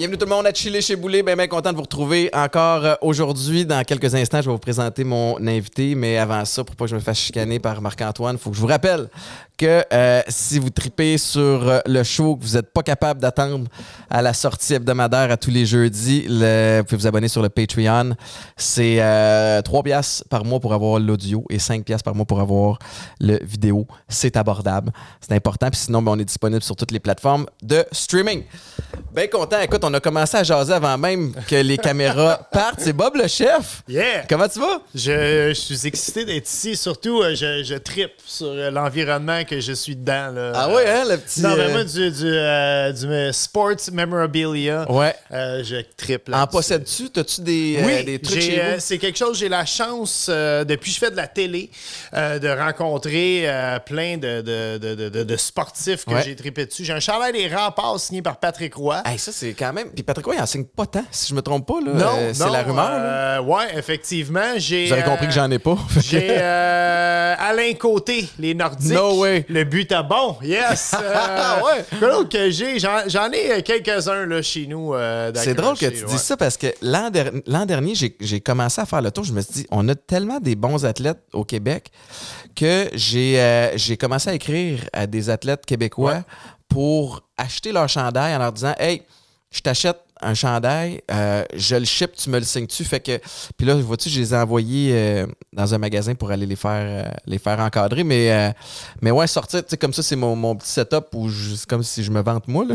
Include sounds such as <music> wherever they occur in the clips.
Bienvenue tout le monde à Chiller chez Boulet. Bien, bien content de vous retrouver encore euh, aujourd'hui. Dans quelques instants, je vais vous présenter mon invité. Mais avant ça, pour pas que je me fasse chicaner par Marc-Antoine, il faut que je vous rappelle que euh, si vous tripez sur euh, le show, que vous n'êtes pas capable d'attendre à la sortie hebdomadaire à tous les jeudis, le- vous pouvez vous abonner sur le Patreon. C'est euh, 3 piastres par mois pour avoir l'audio et 5 piastres par mois pour avoir le vidéo. C'est abordable. C'est important. Puis sinon, ben, on est disponible sur toutes les plateformes de streaming. Bien content. Écoute, on a commencé à jaser avant même que les caméras <laughs> partent. C'est Bob le chef. Yeah! Comment tu vas? Je, je suis excité d'être ici. Surtout, euh, je, je tripe sur euh, l'environnement que je suis dedans. là. Ah ouais, hein, le petit. Non, mais euh, du, du, euh, du, euh, sports memorabilia, Ouais. euh, je tripe En possèdes-tu? T'as-tu des, euh, Oui, des trucs j'ai, chez euh, vous? c'est quelque chose, j'ai la chance, euh, depuis que je fais de la télé, euh, de rencontrer euh, plein de, de, de, de- sportifs que Ouais. j'ai trippé dessus. J'ai un chandail des remparts signé par Patrick Roy. Hey, ça, c'est quand même. Puis Patrick Roy, il enseigne pas tant, si je me trompe pas. Là. non, Euh, c'est la rumeur. là. euh, ouais, effectivement. J'ai, Vous avez compris que euh, j'en ai pas. J'ai euh, Alain Côté, les Nordiques. <laughs> No way. Le but à bon, yes. Euh, <laughs> Ah ouais. Quoi d'autre que j'ai? J'en, ai euh, quelques-uns là, chez nous. euh, C'est drôle que tu ouais. dises ça parce que l'an der- l'an dernier, j'ai- commencé à faire le tour. Je me suis dit, on a tellement des bons athlètes au Québec que j'ai euh, commencé à écrire à des athlètes québécois Ouais. pour acheter leur chandail en leur disant Hey, je t'achète un chandail, euh, je le ship, tu me le signes-tu? Fait que. Puis là, vois-tu, je les ai envoyés euh, dans un magasin pour aller les faire, euh, les faire encadrer. Mais, euh, mais ouais, sortir, tu sais, comme ça, c'est mon, mon petit setup où c'est comme si je me vante moi. Là.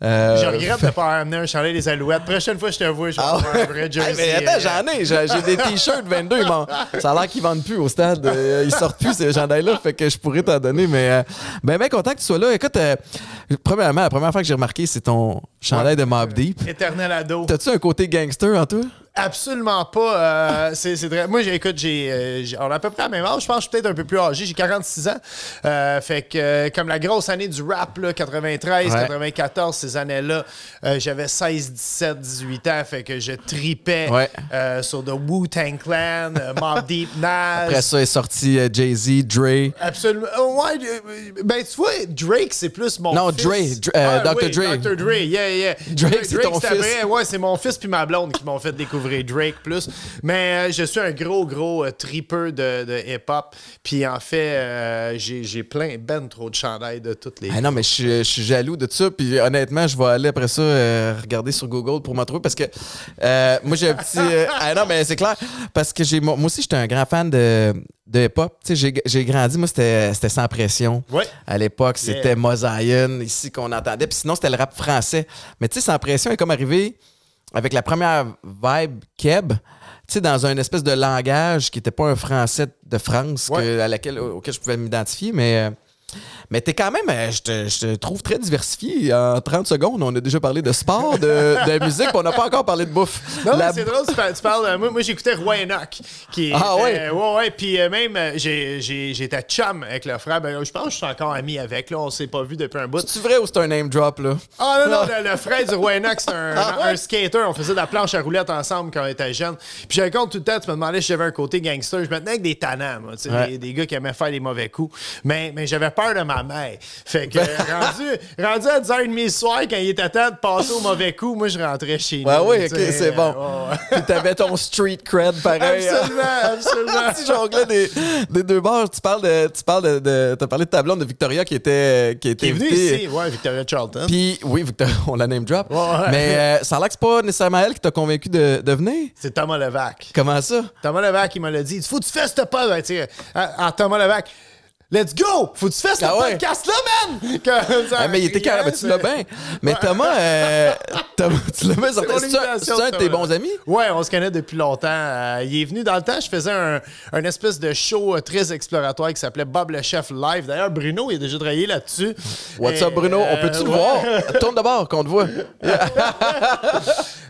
Je regrette de ne pas amener un chandail des Alouettes. Prochaine fois, je te vois, je vais Ah avoir un vrai <laughs> jersey. mais attends, j'en ai. J'ai des t-shirts 22. ils m'en- Ça a l'air qu'ils vendent plus au stade. Ils sortent plus, ces chandails-là. Fait que je pourrais t'en donner. Mais euh, ben, ben content que tu sois là. Écoute, premièrement, la première fois que j'ai remarqué, c'est ton chandail de Mob Deep. T'as-tu un côté gangster en toi? Absolument pas. euh, <laughs> c'est très... Moi, j'ai- écoute, j'ai, euh, j'ai- on a à peu près la même âge. Je pense que je suis peut-être un peu plus âgé. J'ai 46 ans. Euh, fait que, comme la grosse année du rap, là, 93, Ouais. 94, ces années-là, euh, j'avais 16, 17, 18 ans. Fait que je tripais Ouais. sur The Wu-Tang Clan, Mobb <laughs> Deep, Nas. Après ça est sorti Jay-Z, Dre. Absolument. Oh, ouais, ben, tu vois, Drake, c'est plus mon Non, fils. Dre, Dre, Ah, Dr. oui, Dre. Dr. Dre, yeah, yeah. Drake, c'est ton fils. vrai. Ouais, c'est mon fils puis ma blonde qui m'ont fait découvrir Drake plus. Mais euh, je suis un gros, gros euh, tripper de, de hip-hop. Puis en fait, euh, j'ai plein, ben trop de chandails de toutes les... Ah non, mais je suis- je suis jaloux de ça. Puis honnêtement, je vais aller après ça euh, regarder sur Google pour m'en trouver parce que moi, j'ai un petit. <laughs> ah non, mais c'est clair. Parce que j'ai moi aussi, j'étais un grand fan de, de hip-hop. Tu sais, j'ai- grandi, moi, c'était sans pression. Ouais. À l'époque, Yeah. c'était Mosaïen, ici qu'on entendait. Puis sinon, c'était le rap français. Mais tu sais, sans pression est comme arrivé avec la première vibe Keb. Tu sais, dans un espèce de langage qui n'était pas un français de France que- à laquelle, auquel je pouvais m'identifier, mais. Euh, mais t'es quand même, euh, je te, je te trouve très diversifié. En 30 secondes, on a déjà parlé de sport, de, de musique, puis on n'a pas encore parlé de bouffe. Non, La- c'est drôle, tu parles. tu parles, euh, moi, moi j'écoutais Roy Enoch. Qui Ah, ouais? ouais, ouais. Puis euh, même, euh, j'étais chum avec le frère. Ben, je pense que je suis encore ami avec. Là, on s'est pas vu depuis un bout. C'est vrai ou c'est un name drop, là? Ah non, non, le, le frère du Roy Enoch, c'est un, <laughs> Ah ouais? un skater. On faisait de la planche à roulettes ensemble quand on était jeunes. Puis j'avais compte tout le temps, tu me demandais si j'avais un côté gangster. Je me tenais avec des tannants, moi, tu Ouais. des, des gars qui aimaient faire des mauvais coups. Mais, mais j'avais peur de ma mère. Fait que rendu, rendu à 10h30 le soir, quand il était temps de passer au mauvais coup, moi je rentrais chez nous. Ouais, oui, ok, c'est bon. euh, ouais. Puis t'avais ton street cred pareil. hein. Absolument, absolument. <laughs> tu jonglais des, des deux bords. Tu parles de. Tu parles de. parlé de ta blonde de Victoria qui était. Qui, était Qui est venu invitée. ici, ouais, Victoria Charlton. Puis, oui, Victoria, <laughs> on la name drop. Ouais, ouais. Mais euh, ça a l'air que c'est pas nécessairement elle qui t'a convaincu de, de venir. C'est Thomas Levac. Comment ça? Thomas Levac, il m'a dit. Faut que tu fasses ce pas. Ben, tu sais, à, à Thomas Levac. Let's go! Faut que tu fasses Ah ce ouais. podcast-là, man! <laughs> Ah, mais il était carré. tu l'as bien. Mais Thomas, euh, <laughs> Thomas, tu l'as bien sorti. C'est un- de tes bons amis? Ouais, on se connaît depuis longtemps. Euh, il est venu dans le temps, je faisais un, un espèce de show euh, très exploratoire qui s'appelait Bob le Chef Live. D'ailleurs, Bruno, il a déjà travaillé là-dessus. What's Et, up, Bruno? On peut-tu le voir? <laughs> Tourne de bord, qu'on te voit.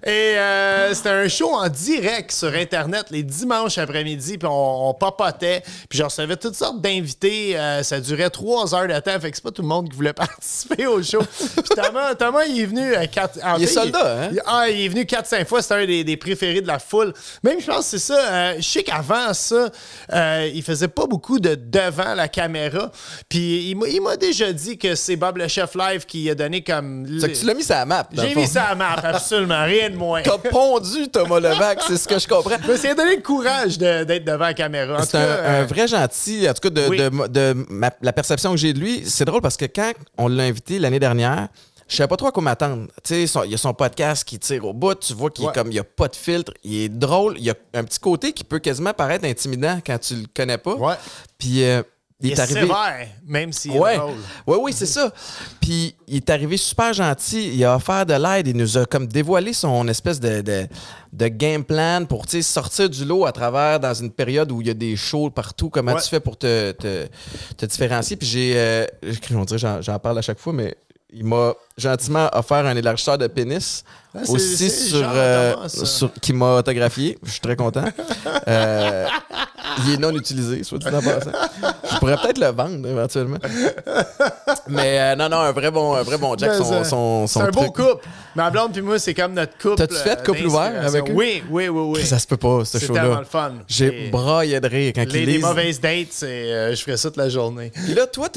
Et euh, c'était un show en direct sur Internet les dimanches après-midi, puis on, on papotait, puis je recevais toutes sortes d'invités. Euh, ça durait trois heures de temps, fait que c'est pas tout le monde qui voulait <laughs> participer au show. Puis Thomas, Thomas, il est venu quatre... en Il est soldat, hein? il- ah, il est venu 4-5 fois, c'était un des, des préférés de la foule. Même, je pense que c'est ça. euh, je sais qu'avant ça, euh, il faisait pas beaucoup de devant la caméra. Puis il m'a- il m'a déjà dit que c'est Bob le Chef Live qui a donné comme. C'est que tu l'as mis sur la map. J'ai mis ça à la map, absolument. Rien de moins. T'as pondu Thomas Levac, c'est ce que je comprends. Mais c'est donné le courage de- d'être devant la caméra. C'est un, vrai gentil, en tout cas, de, Oui. de- de ma- la perception que j'ai de lui. C'est drôle parce que quand on l'a invité l'année dernière, je savais pas trop à quoi m'attendre. Tu sais, son- il y a son podcast qui tire au bout, tu vois qu'il Ouais. comme, il y a pas de filtre, il est drôle, il y a un petit côté qui peut quasiment paraître intimidant quand tu le connais pas. Ouais. Puis euh, il, il est est arrivé. sévère, même s'il est Ouais. drôle. ouais, oui, c'est ça. Puis il est arrivé super gentil. Il a offert de l'aide. Il nous a comme dévoilé son espèce de, de, de game plan pour sortir du lot à travers dans une période où il y a des shows partout. Comment Ouais. tu fais pour te, te, te différencier? Puis j'ai. euh, j'en parle à chaque fois, mais il m'a gentiment offert un élargisseur de pénis. Ah, aussi sur, euh, sur- qui m'a autographié. Je suis très content. <laughs> Euh, il est non utilisé, soit dit en passant. Je pourrais peut-être le vendre éventuellement. Mais euh, non, non, un vrai bon, un vrai bon Jack, son, son, son C'est un beau couple. Ma blonde puis moi, c'est comme notre couple. T'as-tu fait couple ouvert avec eux? Oui, oui, oui, oui. Ça se peut pas, ce C'est tellement show-là. le fun. J'ai Et- braillé de rire quand Les, il les lise. mauvaises dates, je ferais ça toute la journée. Puis là, toi,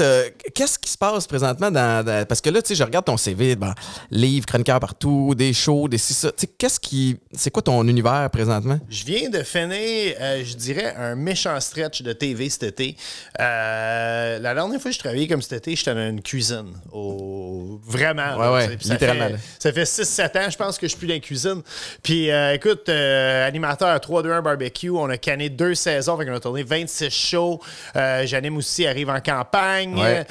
qu'est-ce qui se passe présentement dans, dans- Parce que là, tu sais, je regarde ton CV, bon, livres, chroniqueurs partout, des shows, des sais, qu'est-ce qui. C'est quoi ton univers présentement? Je viens de finir, euh, je dirais, un méchant stretch de TV cet été. Euh, la dernière fois que je travaillais comme cet été, j'étais dans une cuisine. Au... Vraiment. Ouais, là, ouais, ça littéralement, fait-. Ça fait 6-7 ans, je pense que je suis plus dans la cuisine. Puis euh, écoute, animateur à 3-2-1 Barbecue, on a canné deux saisons, fait qu'on a tourné 26 shows. J'anime aussi Arrive en campagne, Ouais.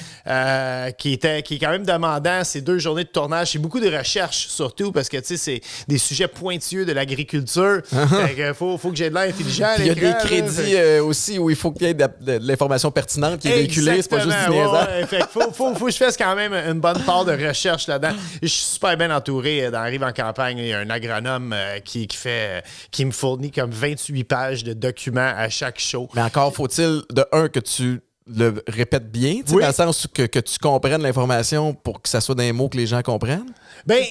qui, était, qui est quand même demandant. C'est deux journées de tournage. C'est beaucoup de recherche, surtout, parce que, tu sais, c'est des sujets pointueux de l'agriculture. <laughs> fait que faut, faut que j'ai de l'air intelligent. il y a des crédits euh, aussi où il faut qu'il y ait de, l'information pertinente qui est véhiculée, c'est pas juste du ouais. Fait faut, faut, faut que je fasse quand même une bonne part de recherche là-dedans. Je suis super bien entouré. euh, Dans Arrive en campagne, il y a un agronome euh, qui, qui fait, qui me fournit comme 28 pages de documents à chaque show. Mais encore faut-il, de un, que tu le répètes bien, Oui. dans le sens que, que tu comprennes l'information pour que ça soit dans les mots que les gens comprennent? Ben,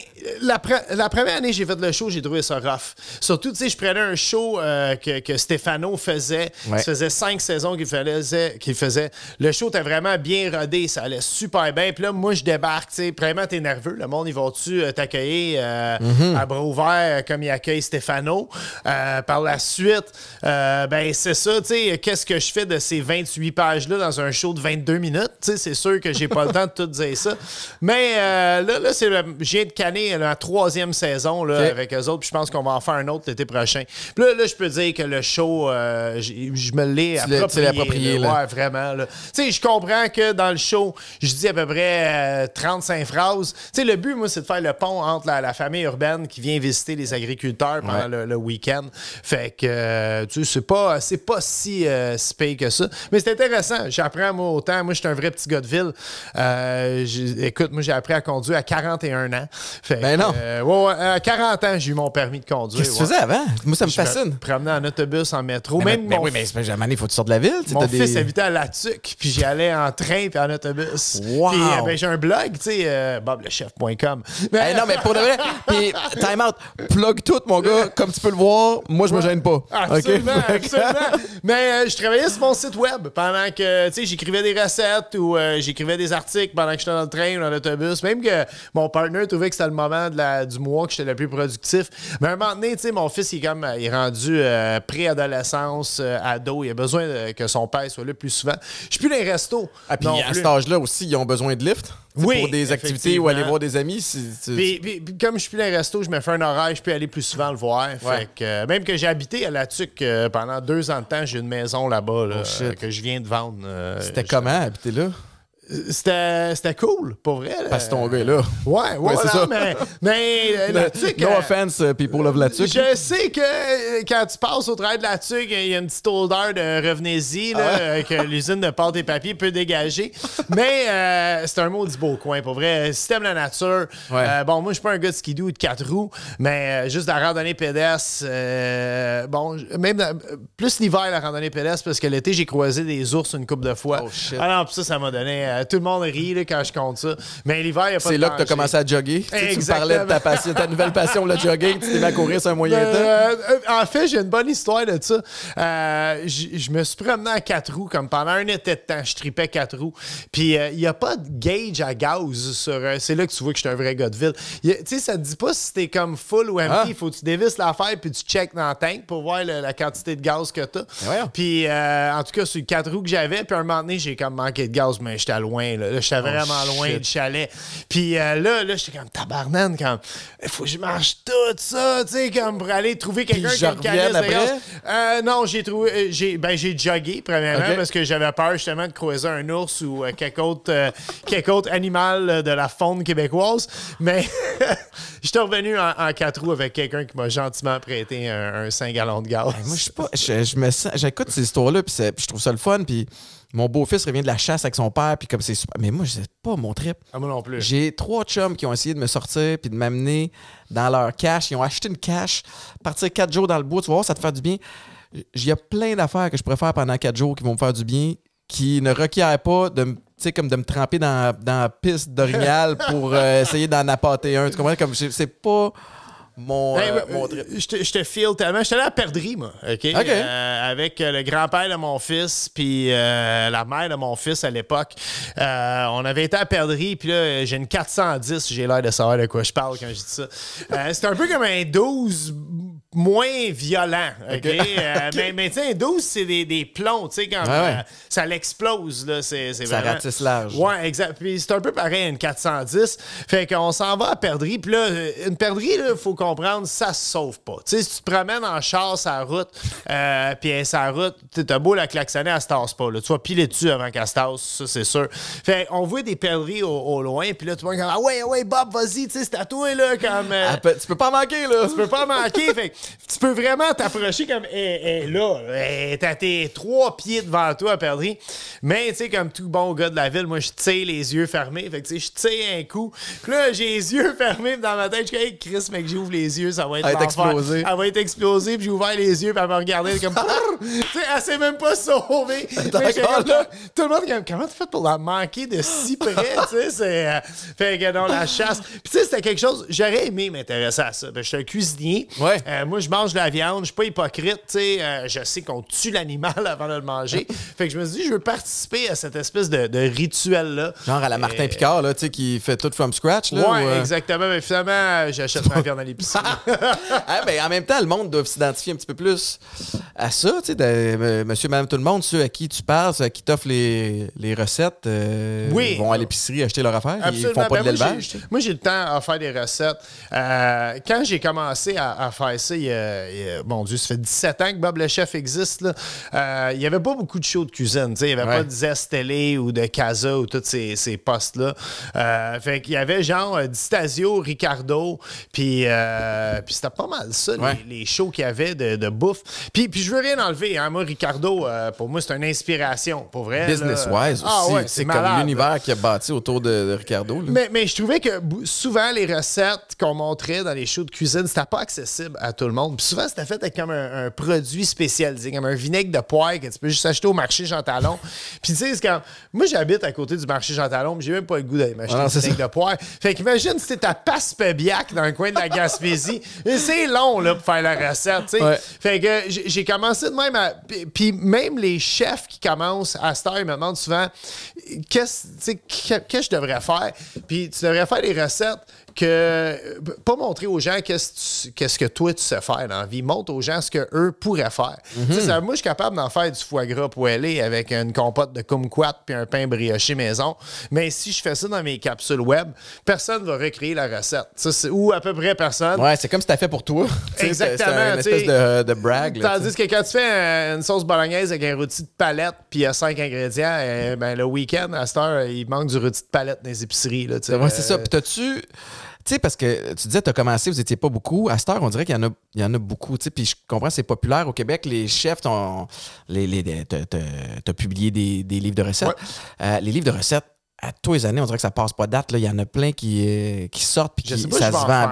la, pre- la première année que j'ai fait le show, j'ai trouvé ça rough. Surtout, tu sais, je prenais un show euh, que, que Stefano faisait. Ouais. Ça faisait cinq saisons qu'il faisait, qu'il faisait. Le show était vraiment bien rodé. Ça allait super bien. Puis là, moi, je débarque, tu sais. Premièrement, t'es nerveux. Le monde, ils vont-tu euh, t'accueillir euh, Mhm. à bras ouverts comme ils accueillent Stefano? Euh, par la suite, ben, c'est ça, tu sais. Qu'est-ce que je fais de ces 28 pages-là dans un show de 22 minutes? C'est sûr que j'ai pas le temps de tout dire ça. Mais euh, là, là c'est je viens de canner la troisième saison là, avec eux autres. Puis je pense qu'on va en faire un autre l'été prochain. Puis là, là, je peux dire que le show, euh, je me l'ai approprié. approprié, là. Ouais, vraiment. je comprends que dans le show, je dis à peu près euh, 35 phrases. Tu sais, le but, moi, c'est de faire le pont entre la, la famille urbaine qui vient visiter les agriculteurs pendant Ouais. le, le week-end. Fait que, euh, tu sais, c'est pas, pas si, euh, si que ça. Mais c'est intéressant. J'apprends, moi, autant. Moi, je suis un vrai petit gars de ville. Euh, écoute, moi, j'ai appris à conduire à 41 ans. Fait Ben que, non. euh, ouais, ouais, à 40 ans, j'ai eu mon permis de conduire. Qu'est-ce que tu faisais avant? Moi, ça me Je me fascine. promenais en autobus, en métro. Mais, Même mais mon oui, mais c'est pas jamais, il faut que tu sortes de la ville. mon fils des- habitait à La Tuque, puis j'y allais en train puis en autobus. Wow! Puis euh, ben, j'ai un blog, tu sais, euh, boblechef.com. Mais- Hey, non, mais pour de vrai, <laughs> puis time out, plug tout, mon gars, comme tu peux le voir, moi, je me gêne pas. Absolument, <laughs> OK? absolument. Mais euh, je travaillais sur mon site web pendant que, tu sais, j'écrivais des recettes ou euh, j'écrivais des articles pendant que j'étais dans le train ou dans l'autobus. Même que mon partner trouvait que c'était le moment de la- du mois que j'étais le plus productif. Mais à un moment donné, tu sais, mon fils, il est, comme, il est rendu euh, préadolescence, euh, ado. Il a besoin de- que son père soit là plus souvent. Je suis plus dans les restos. Ah, puis à plus. cet âge-là aussi, ils ont besoin de lift? Oui, Pour des activités ou aller voir des amis. Puis, puis- puis comme je suis plus dans les restos, je me fais un horaire, je peux aller plus souvent le voir. Ouais. Fait que, euh, même que j'ai habité à La Tuque euh, pendant deux ans de temps, j'ai une maison là-bas là, Oh, que je viens de vendre. euh, C'était comment habiter là? C'était cool, pour vrai. Parce que ton gars est là. Ouais, ouais, c'est ça. mais, mais euh, <laughs> la tuque, no euh, offense, uh, people of la tuque. Je sais que euh, quand tu passes au travail de la tuque, il y a une petite odeur de revenez-y là, Ah euh, que l'usine de pâte et papier peut dégager. Mais euh, c'est un maudit beau coin, pour vrai. Si t'aimes la nature, Ouais. euh, bon, moi, je suis pas un gars de skidoo ou de quatre roues, mais euh, juste de la randonnée pédestre, euh, bon, même dans- plus l'hiver, la randonnée pédestre, parce que l'été, j'ai croisé des ours une couple de fois. Oh, shit. Ah non, pis ça, ça m'a donné. Euh, tout le monde rit là, quand je compte ça. Mais l'hiver, il n'y a pas C'est là que tu as commencé à jogger. Tu, sais, tu me Exactement. parlais de ta passion, ta nouvelle passion, le jogging. Tu t'es mis à courir sur un moyen temps. Euh, euh, en fait, j'ai une bonne histoire de ça. Euh, je me suis promené à quatre roues, comme pendant un été de temps, je tripais quatre roues. Puis il n'y a pas de gauge à gaz sur. c'est là que tu vois que je suis un vrai gars de ville. Tu sais, ça te dit pas si t'es comme full ou empty. Ah. Il faut que tu dévisses l'affaire puis tu check dans le tank pour voir le- la quantité de gaz que t'as. voyons. Puis en tout cas, sur quatre roues que j'avais, puis un moment donné, j'ai comme manqué de gaz, mais j'étais loin. Là, Là, j'étais vraiment loin Oh, du chalet. Puis euh, là, là j'étais comme tabarnane, comme il faut que je marche tout ça, tu sais, comme pour aller trouver quelqu'un qui gaz. après? Euh, non, j'ai trouvé, euh, j'ai, ben j'ai jogué premièrement parce que j'avais peur justement de croiser un ours ou euh, quelque autre, <laughs> quelque autre animal de la faune québécoise. Mais <laughs> j'étais revenu en, en quatre roues avec quelqu'un qui m'a gentiment prêté un, un 5 gallons de gaz. Moi, je suis pas. Je, je me sens. J'écoute ces histoires-là, puis je trouve ça le fun. Puis mon beau-fils revient de la chasse avec son père, puis comme c'est super. Mais moi, c'est pas mon trip. Ah, moi non plus. J'ai trois chums qui ont essayé de me sortir puis de m'amener dans leur cache. Ils ont acheté une cache, partir quatre jours dans le bois, tu vas voir, ça te fait du bien. Il y a plein d'affaires que je faire pendant quatre jours qui vont me faire du bien, qui ne requièrent pas de sais, comme de me tremper dans, dans la piste d'orignal <laughs> pour euh, essayer d'en appâter un. Tu comprends? Comme c'est pas mon, Hey, euh, mon euh, trip. je te, je te feel tellement. J'étais allé à Perdrix, moi, OK? Euh, avec le grand-père de mon fils, puis euh, la mère de mon fils à l'époque. On avait été à Perdrix, puis là, j'ai une 410. J'ai l'air de savoir de quoi je parle quand je dis ça. C'est un peu comme un 12 moins violent, OK? Euh, <laughs> mais mais tu sais, un 12, c'est des, des plombs, tu sais, quand ouais. euh, ça l'explose, là. C'est c'est Ça vraiment... ratisse large. Ouais, exact. Puis c'est un peu pareil, une 410. Fait qu'on s'en va à perdrix. Puis là, euh, une perdrix, il faut comprendre, ça se sauve pas. Tu sais, si tu te promènes en char la route, euh, puis la route, t'as beau la klaxonner, elle se tasse pas. Là. Tu vas piler dessus avant qu'elle se tasse, ça, c'est sûr. Fait on voit des perdrix au, au loin, puis là, tout le monde est comme Ah ouais, ouais, Bob, vas-y, tu sais, c'est à toi, là, comme. Ah, pe- tu peux pas manquer, là. tu peux pas manquer. fait tu peux vraiment t'approcher comme elle, elle est là. Elle est à tes trois pieds devant toi à perdrix. Mais tu sais, comme tout bon gars de la ville, moi je tire les yeux fermés. Fait que tu sais, je tire un coup. Puis là, j'ai les yeux <laughs> fermés dans ma tête, je suis hey, Chris, mec, j'ouvre les yeux, ça va être Elle explosée. Elle va être explosée, puis j'ai ouvert les yeux, puis elle m'a regardé comme <laughs> tu sais, elle s'est même pas sauvée. Mais j'étais encore comme, là. tout le monde comme comment tu fais pour la manquer de si près, tu sais, c'est euh, fait que non la chasse. Puis tu sais, c'était quelque chose j'aurais aimé m'intéresser à ça. Ben, je suis un cuisinier. Ouais. Euh, moi je mange de la viande, je suis pas hypocrite, tu sais, euh, je sais qu'on tue l'animal <laughs> avant de le manger. <laughs> fait que je me suis dit je veux participer à cette espèce de, de rituel là. Genre à la Martin Picard, là, tu sais, qui fait tout from scratch, là. Ouais, ou, euh, exactement. Mais finalement, j'achète ma viande à l'épicerie. <laughs> Ah, ben, en même temps, le monde doit s'identifier un petit peu plus à ça, tu sais, euh, monsieur, madame, tout le monde, ceux à qui tu parles, ceux à qui t'offrent les, les recettes, Oui. ils vont à l'épicerie acheter leur affaire, ils Absolument. font pas Ben, de moi, l'élevage. Moi, j'ai le temps à faire des recettes. Quand j'ai commencé à, à faire ça, il il mon Dieu, ça fait 17 ans que Bob le Chef existe. là. Euh, il n'y avait pas beaucoup de shows de cuisine. Il n'y avait Ouais. pas de Zest Télé ou de Casa ou tous ces, ces postes-là. Euh, fait qu'il y avait genre euh, Distasio, Ricardo, puis euh, puis c'était pas mal ça, Ouais. les, les shows qu'il y avait de, de bouffe. Puis, puis je veux rien enlever. Hein. Moi, Ricardo, euh, pour moi, c'est une inspiration, pour vrai. Business-wise Ah aussi, ouais, c'est comme l'univers qui a bâti autour de, de Ricardo. là. Mais, mais je trouvais que souvent, les recettes qu'on montrait dans les shows de cuisine, c'était pas accessible à tout le monde. Puis souvent, c'était fait avec comme un, un produit spécialisé, comme un vinaigre de poire que tu peux juste acheter au marché Jean Talon. <laughs> Puis tu sais, c'est comme. Moi, j'habite à côté du marché Jean Talon, mais j'ai même pas le goût d'aller m'acheter Ah du c'est vinaigre de poire. Fait qu'imagine si t'es à Passepébiac dans le coin de la Gaspésie. <laughs> C'est long, là, pour faire la recette, tu sais. Ouais. Fait que j'ai commencé de même à. puis- même les chefs qui commencent à heure, ils me demandent souvent que- qu'est-ce que je devrais faire? Puis tu devrais faire des recettes que. Pas montrer aux gens qu'est-ce, qu'est-ce que toi tu sais faire dans la vie. Montre aux gens ce qu'eux pourraient faire. Tu sais, ça- moi, je suis capable d'en faire du foie gras poêlé avec une compote de kumquat puis un pain brioché maison. Mais si je fais ça dans mes capsules web, personne ne va recréer la recette. C'est- ou à peu près personne. Ouais, c'est comme si t'as fait pour toi. <laughs> Tu Exactement, C'est une espèce tu de, brag. là, tu Tandis que quand tu fais euh, une sauce bolognaise avec un rôti de palette puis cinq ingrédients, euh, ben, le week-end, à cette heure, il manque du rôti de palette dans les épiceries. Là, tu. Ouais, c'est ça. Euh, Puis t'as-tu. Tu sais, parce que tu disais, tu as commencé, vous étiez pas beaucoup. À cette heure, on dirait qu'il y en a, il y en a beaucoup. Tu sais, puis je comprends, c'est populaire au Québec. Les chefs, t'ont, les, les, t'as publié des, des livres de recettes. Ouais. Euh, les livres de recettes, à tous les années, on dirait que ça passe pas date. là. Il y en a plein qui, euh, qui sortent puis Je qui, sais pas, ça je se en vend faire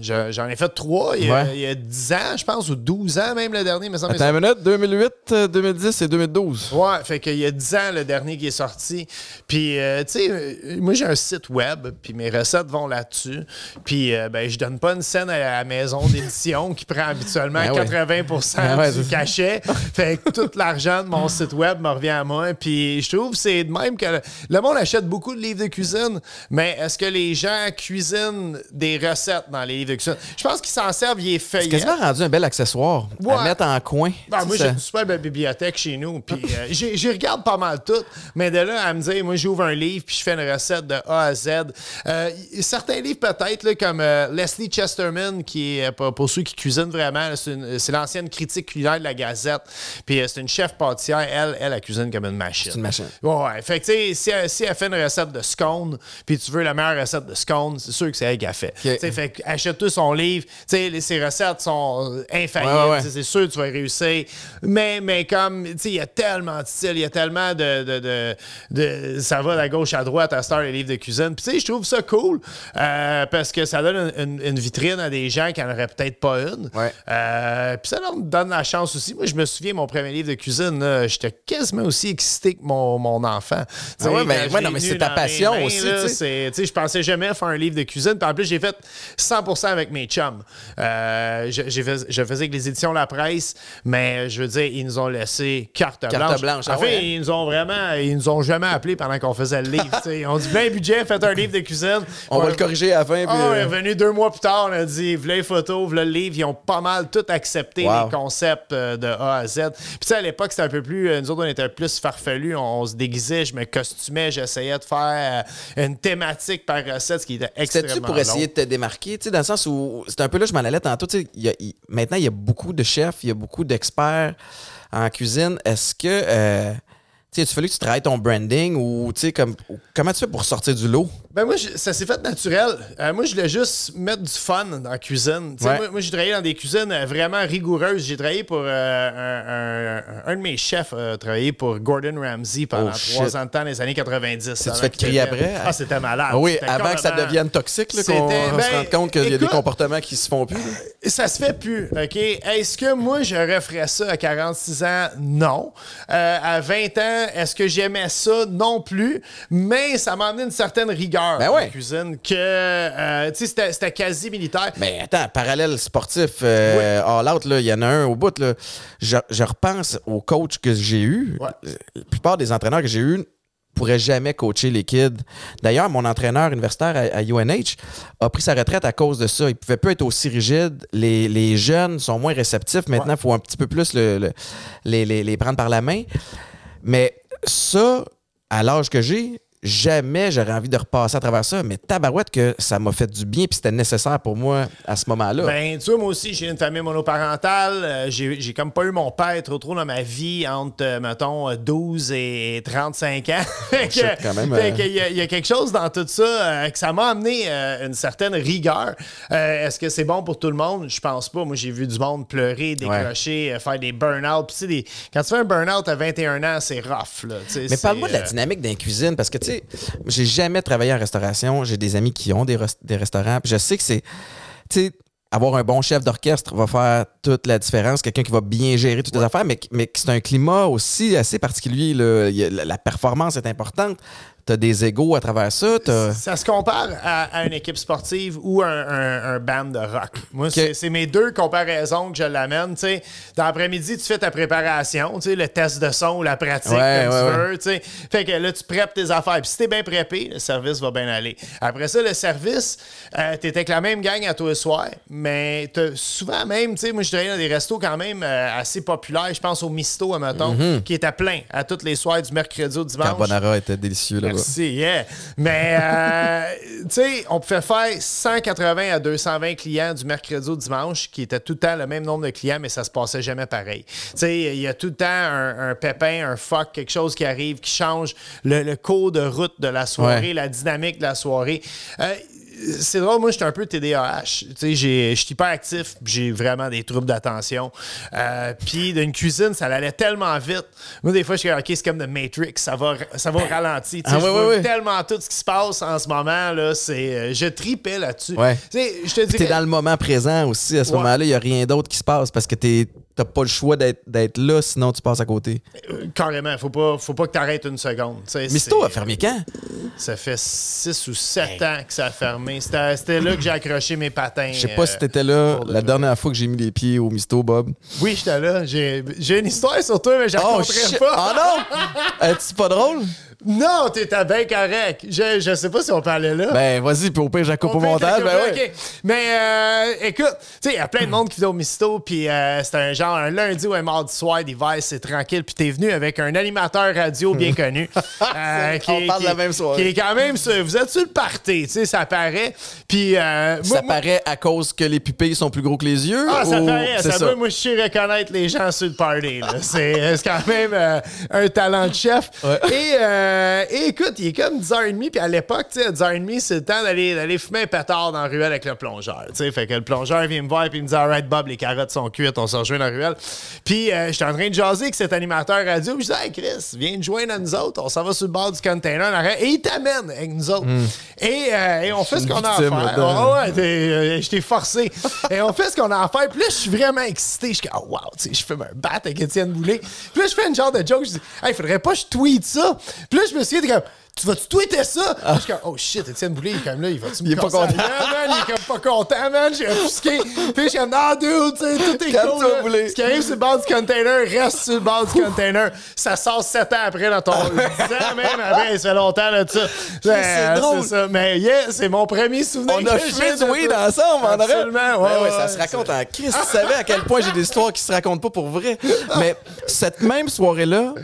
bien. J'en ai fait trois il y, a, Ouais. il y a 10 ans, je pense, ou 12 ans même le dernier. Me semble, Attends une minute, 2008, euh, 2010 et 2012. Ouais, fait qu'il y a 10 ans, le dernier qui est sorti. Puis, euh, tu sais, euh, moi, j'ai un site web, puis mes recettes vont là-dessus. Puis, euh, ben, je donne pas une scène à la maison d'édition qui prend habituellement Ben ouais. 80 Ben ouais, du cachet. fait que tout l'argent de mon site web me revient à moi. Puis, je trouve que c'est de même que le, le monde achète beaucoup de livres de cuisine, mais est-ce que les gens cuisinent des recettes dans les livres de cuisine? Je pense qu'ils s'en servent, ils les C'est feuillettent. quasiment rendu un bel accessoire à mettre en coin. Ben, moi, j'ai une super belle bibliothèque chez nous. Puis euh, j'y regarde pas mal tout. Mais de là à me dire, moi, j'ouvre un livre puis je fais une recette de A à Z. Euh, certains livres, peut-être, comme euh, Leslie Chesterman, qui est, pour, ceux qui cuisinent vraiment, c'est c'est l'ancienne critique culinaire de la Gazette. Puis c'est une chef pâtissière. Elle, elle, elle cuisine comme une machine. C'est une machine. Ouais, ouais. Fait que, tu sais, si, elle- si elle fait une recette de scone, puis tu veux la meilleure recette de scone, c'est sûr que c'est elle qui a fait. Sais, fait achète-toi son livre. Les- ses recettes sont euh, infaillibles. Ouais, ouais, C'est sûr que tu vas réussir. Mais, mais comme, il y a tellement de styles, il y a tellement de, de, de, de- Ça va de gauche à droite à Star les livres de cuisine. Puis, tu sais, je trouve ça cool euh, parce que ça donne une, vitrine à des gens qui n'en auraient peut-être pas une. Ouais. Euh, puis ça leur donne la chance aussi. Moi, je me souviens, mon premier livre de cuisine, j'étais quasiment aussi excité que mon, mon enfant. Ah ouais, ouais, l'ai non, mais c'est ta passion mains, aussi, tu sais. je pensais jamais faire un livre de cuisine. Puis en plus, j'ai fait 100% avec mes chums. Euh, je, fait- faisais avec les éditions La Presse, mais je veux dire, ils nous ont laissé carte, Carte blanche. blanche, En ah fait, ouais, hein? ils nous ont vraiment, ils nous ont jamais appelés pendant qu'on faisait le livre. ont dit, plein budget, faites un livre de cuisine. On va le corriger à la fin. Puis, Ah, on est euh, revenu deux mois plus tard, on a dit, voilà les photos, voilà le livre. Ils ont pas mal tout accepté Wow. les concepts euh, de A à Z. Puis à l'époque, c'était un peu plus, nous autres, on était plus farfelus. On, on se déguisait, je me costumais, j'essayais de faire euh, une thématique par recette, ce qui était extrêmement C'était-tu pour long. essayer de te démarquer, tu sais, dans le sens où c'est un peu là je m'en allais tantôt, y a- maintenant il y a beaucoup de chefs, il y a beaucoup d'experts en cuisine. Est-ce que euh, tu sais, tu fallait que tu travailles ton branding ou tu sais comme comment tu fais pour sortir du lot? Ben moi, je- ça s'est fait naturel. Euh, moi, je voulais juste mettre du fun dans la cuisine. Ouais. Moi, moi, j'ai travaillé dans des cuisines euh, vraiment rigoureuses. J'ai travaillé pour euh, un, un- un de mes chefs, a travaillé pour Gordon Ramsay pendant Oh, trois ans de temps, les années 90. tu qu'il crier après? Ah, c'était malade. Ah oui, avant que ça devienne toxique, là, qu'on C'était- se ben, rende compte qu'il y a des comportements qui se font plus. Ça se fait plus, OK? Est-ce que moi, je referais ça à 46 ans? Non. À 20 ans, est-ce que j'aimais ça? Non plus. Mais ça m'a amené une certaine rigueur Ben dans ouais. la cuisine que, euh, tu sais, c'était- quasi militaire. Mais attends, parallèle sportif, euh, all out, il y en a un au bout. Là. Je, je repense aux coachs que j'ai eus. Ouais. La plupart des entraîneurs que j'ai eus pourraient jamais coacher les kids. D'ailleurs, mon entraîneur universitaire à, à UNH a pris sa retraite à cause de ça. Il pouvait plus être aussi rigide. Les, les jeunes sont moins réceptifs. Maintenant, il faut un petit peu plus le- le- les, les- les prendre par la main. Mais ça, à l'âge que j'ai, jamais j'aurais envie de repasser à travers ça. Mais tabarouette que ça m'a fait du bien puis c'était nécessaire pour moi à ce moment-là. Ben, tu vois, moi aussi, j'ai une famille monoparentale. Euh, j'ai comme pas eu mon père trop trop dans ma vie entre, euh, mettons, euh, 12 et 35 ans. <laughs> fait que, shit, quand même, fait euh. que il y, a- il y a quelque chose dans tout ça euh, que ça m'a amené euh, une certaine rigueur. Euh, Est-ce que c'est bon pour tout le monde? Je pense pas. Moi, j'ai vu du monde pleurer, décrocher, euh, faire des burn-out. Puis, tu sais, des- quand tu fais un burn-out à 21 ans, c'est rough. Là, Mais parle-moi de la euh, dynamique d'un cuisine parce que, tu sais, j'ai jamais travaillé en restauration. J'ai des amis qui ont des, des restaurants. puis je sais que c'est. Tu sais, avoir un bon chef d'orchestre va faire toute la différence. Quelqu'un qui va bien gérer toutes les affaires, mais, mais c'est un climat aussi assez particulier. là. Il y a- la, la performance est importante. Des égaux à travers ça. t'as- Ça se compare à, à une équipe sportive ou un, un- un band de rock. Moi, c'est- c'est mes deux comparaisons que je l'amène. Dans l'après-midi, tu fais ta préparation, le test de son ou la pratique, Ouais, comme ouais, tu veux. Fait que là, tu prépares tes affaires. Puis si t'es bien préppé, le service va bien aller. Après ça, le service, euh, t'es avec la même gang à tous les soirs, mais t'as souvent même, tu sais, moi, je travaillais dans des restos quand même euh, assez populaires. Je pense au Misto, admettons, Mhm. qui était plein à tous les soirs du mercredi au dimanche. Carbonara était délicieux là-bas. Merci, yeah. Mais, euh, <laughs> tu sais, on pouvait faire 180 à 220 clients du mercredi au dimanche, qui était tout le temps le même nombre de clients, mais ça se passait jamais pareil. Tu sais, il y a tout le temps un, un pépin, un fuck, quelque chose qui arrive, qui change le, le cours de route de la soirée, Ouais. la dynamique de la soirée. Euh, c'est drôle, moi, j'étais un peu TDAH. Tu sais, je suis hyper actif, j'ai vraiment des troubles d'attention. Euh, puis d'une cuisine, ça allait tellement vite. Moi, des fois, je suis comme, OK, c'est comme The Matrix, ça va, ça va au ralenti. Tu sais, Ah, je vois tellement tout ce qui se passe en ce moment, là, c'est... euh, je tripais là-dessus. Ouais. Tu sais, je te Puis dirais... t'es dans le moment présent aussi. À ce Ouais. moment-là, il n'y a rien d'autre qui se passe parce que t'es- t'as pas le choix d'être là, sinon tu passes à côté. Euh, Carrément, faut pas, faut pas que t'arrêtes une seconde. Misto a fermé quand? Ça fait 6 ou 7 ans que ça a fermé. C'était là que j'ai accroché mes patins. Je sais pas euh, si t'étais là de la dernière fois que j'ai mis les pieds au Misto, Bob. Oui, j'étais là. J'ai une histoire sur toi, mais je Oh pas. Oh non! <laughs> Es-tu pas drôle? Non, t'étais bien correct. Je, je sais pas si on parlait là. Ben vas-y, puis au pire, j'ai coupe au montage. Ben ouais. Mais euh, écoute, tu sais, il y a plein de monde qui vient au Misto, puis euh, c'était un genre un lundi ou un mardi soir d'hiver, c'est tranquille, puis t'es venu avec un animateur radio bien <laughs> connu. euh, On parle de la même soirée. Qui est quand même, vous êtes sur le party, tu sais, ça paraît. Puis euh, Ça moi- paraît à cause que les pupilles sont plus gros que les yeux? ah, ça paraît, ça, ça? va, moi, je sais reconnaître les gens sur le party. C'est euh, c'est quand même un talent de chef. Ouais. Et, euh, et écoute, il est comme 10h30, puis à l'époque, tu sais, à 10h30, c'est le temps d'aller d'aller fumer un pétard dans la ruelle avec le plongeur. tu sais. Fait que le plongeur vient me voir, puis il me dit Alright, Bob, les carottes sont cuites, on se rejoint dans la ruelle. Puis euh, j'étais en train de jaser avec cet animateur radio, puis je dis Hey, Chris, viens te joindre à nous autres, on s'en va sur le bord du container. Et il t'amène avec nous autres. Et, euh, et on fait ce qu'on a à faire. Ouais, euh, je t'ai forcé. <laughs> Et on fait ce qu'on a à faire. Puis là, je suis vraiment excité. Je suis comme, oh, wow, tu sais, je fais un bat avec Étienne Boulay. Puis là, je fais une genre de joke. Je dis, hey, faudrait pas que je tweete ça. Puis là, je me suis dit, comme, tu vas-tu tweeter ça? Puis je suis comme, oh shit, Étienne Boulay, il est comme là, il va-tu me Il est pas content. man? Il est comme pas content, man. J'ai offusqué. Puis je suis comme, non, dude, tu sais, tout est Calme-toi, cool. là. Boulay. Ce qui arrive sur le bord du container reste sur le bord du container. Ça sort sept ans après dans ton. 10 ans même après, ça fait longtemps là, ça. c'est drôle. ça. Mais yeah, c'est mon premier souvenir. On a fumé du weed ensemble, en aurait. Absolument, ouais, Ben ouais, ça se raconte en Christ. Tu savais à quel point j'ai des histoires qui se racontent pas pour vrai. Mais cette même soirée-là,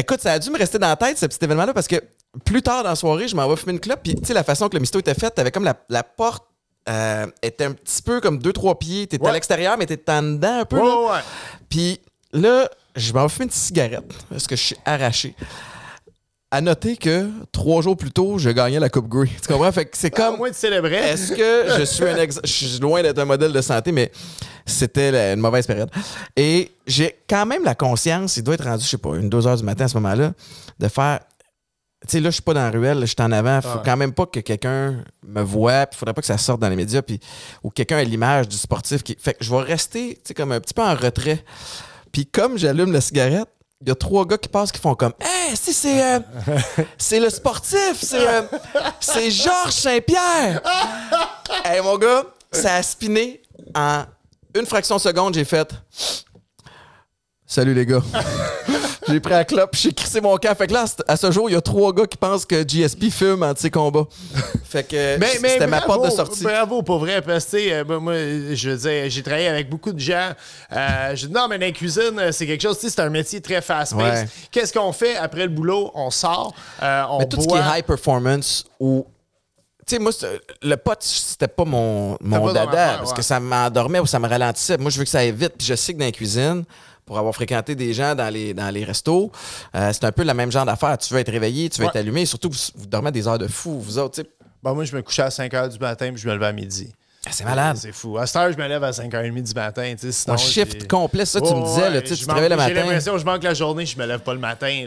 écoute, ça a dû me rester dans la tête, ce petit événement-là, parce que plus tard dans la soirée, je m'en vais fumer une clope, puis tu sais, la façon que le misto était fait, t'avais comme la, la porte. euh, était un petit peu comme deux, trois pieds. T'étais à l'extérieur, mais t'étais en dedans un peu. Ouais, là. ouais. Puis là, je m'en vais fumer une cigarette parce que je suis arraché. À noter que trois jours plus tôt, je gagnais la Coupe Grey. Tu comprends? Fait que c'est Au comme. moins, tu célébrais. Est-ce que je suis un ex... Je suis loin d'être un modèle de santé, mais c'était la- une mauvaise période. Et j'ai quand même la conscience, il doit être rendu, je sais pas, une, deux heures du matin à ce moment-là, de faire. Tu sais, là, je suis pas dans la ruelle, je suis en avant. Faut Ouais. quand même pas que quelqu'un me voit, puis faudrait pas que ça sorte dans les médias, puis ou quelqu'un ait l'image du sportif. Qui... Fait que je vais rester, tu sais, comme un petit peu en retrait. Puis comme j'allume la cigarette, il y a trois gars qui passent qui font comme Hey, si c'est euh, <laughs> c'est le sportif, c'est euh, c'est Georges Saint-Pierre. <laughs> hey mon gars, ça a spiné en une fraction de seconde, j'ai fait Salut les gars. <laughs> j'ai pris la clope, j'ai crissé mon camp. Fait que là, à ce jour, il y a trois gars qui pensent que GSP fume combats. <laughs> Fait que c'était ma porte de sortie. Bravo, pour vrai. Parce que, euh, moi, je veux dire, j'ai travaillé avec beaucoup de gens. Euh, je dis, non, mais dans la cuisine, euh, c'est quelque chose, tu sais, c'est un métier très fast-paced. Ouais. Qu'est-ce qu'on fait après le boulot? On sort, euh, on Mais tout ce qui est high performance ou. Tu sais, moi, le pot, c'était pas mon, mon dada affaire, parce ouais. que ça m'endormait ou ça me ralentissait. Moi, je veux que ça aille vite. Puis je sais que dans la cuisine, pour avoir fréquenté des gens dans les, dans les restos, euh, c'est un peu le même genre d'affaire. Tu veux être réveillé, tu veux Ouais. être allumé. Surtout, vous, vous dormez des heures de fou, vous autres. tu sais. Bon, moi, je me couchais à 5 h du matin puis je me levais à midi. Ah, C'est malade. C'est fou. À cette heure, je me lève à 5h30 du matin. Sinon, Un shift j'ai- complet, ça, tu me disais. là, ouais, tu te réveilles le J'ai matin. l'impression que je manque la journée, je me lève pas le matin.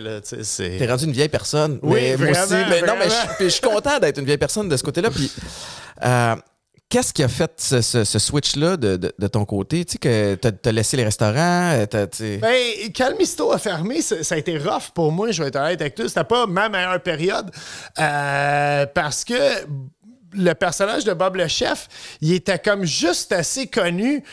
T'es rendu une vieille personne. Oui, mais moi aussi. vraiment, Mais non, mais vraiment. je suis content d'être une vieille personne de ce côté-là. Puis euh, Qu'est-ce qui a fait ce, switch-là de, ton côté? Tu sais, que t'as as laissé les restaurants, euh, sais- Ben, Calmisto a fermé, ça, ça a été rough pour moi, je vais être honnête avec toi. C'était pas ma meilleure période euh, parce que le personnage de Bob le chef, il était comme juste assez connu,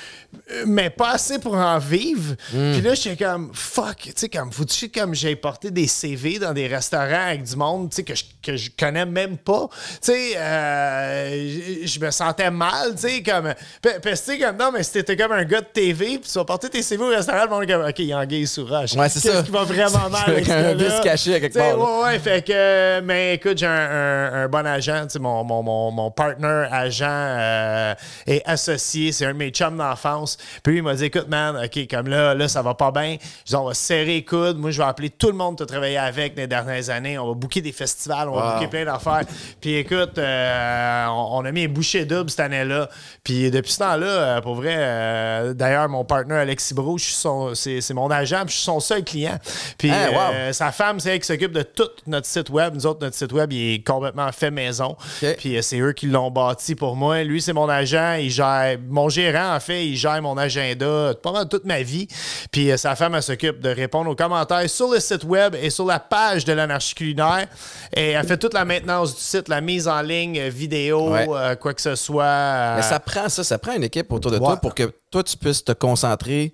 euh, mais pas assez pour en vivre. Puis là, j'étais comme fuck, tu sais, comme faut-tu comme j'ai porté des CV dans des restaurants avec du monde, tu sais, que je, que je connais même pas? Tu sais, euh, je- me sentais mal, tu sais, comme. Puis, tu sais, comme non, mais si t'étais comme un gars de TV, puis tu vas porter tes CV au restaurant, le monde est comme ok, il y a Anguille sous roche. Ouais, c'est Qu'est-ce ça. qui va vraiment <laughs> mal avec un ce vice caché à quelque part. Ouais, ouais, fait que. euh, Mais écoute, j'ai un, un- un bon agent, tu sais, mon, mon, mon, mon partner agent euh, est associé, c'est un de mes chums d'enfance. Puis lui, il m'a dit écoute, man, OK, comme là, là, ça va pas bien. Je dis, on va serrer les coudes. Moi, je vais appeler tout le monde que tu travaillé avec les dernières années. On va booker des festivals, on va booker plein d'affaires. <laughs> Puis écoute, euh, on, on a mis un boucher double cette année-là. Puis depuis ce temps-là, euh, pour vrai, euh, d'ailleurs, mon partner Alexis Bro, c'est c'est mon agent, puis je suis son seul client. Puis wow. sa femme, c'est elle qui s'occupe de tout notre site web. Nous autres, notre site web, il est complètement fait maison. Puis euh, c'est eux qui l'ont bâti pour moi. Lui, c'est mon agent. Il gère, mon gérant, en fait, il gère mon agenda pas mal toute ma vie. Puis euh, sa femme, elle s'occupe de répondre aux commentaires sur le site web et sur la page de l'anarchie culinaire. Et elle fait toute la maintenance du site, la mise en ligne, vidéo, Ouais. euh, quoi que ce soit. euh, Mais ça prend ça, ça prend une équipe autour de Ouais. toi pour que toi, tu puisses te concentrer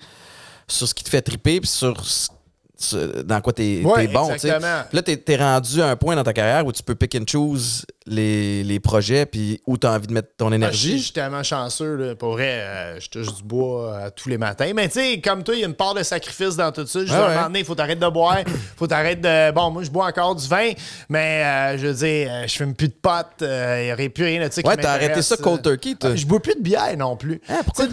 sur ce qui te fait triper puis sur ce- dans quoi t'es Ouais, bon. Là, t'es es rendu à un point dans ta carrière où tu peux pick and choose les, les projets puis où tu as envie de mettre ton Ah, je suis- énergie. je suis tellement chanceux, là. pour vrai, euh, je touche du bois euh, tous les matins. Mais tu sais, comme toi, il y a une part de sacrifice dans tout ça. Je dis, à un moment donné, il faut t'arrêter de boire, <coughs> faut t'arrêter de... Bon, moi, je bois encore du vin, mais euh, je veux dire, je fume plus de potes, il n'y aurait plus rien, là, Ouais, t'as arrêté ça cold turkey, toi. Ah, Je bois plus de bière non plus. Ah, pourquoi?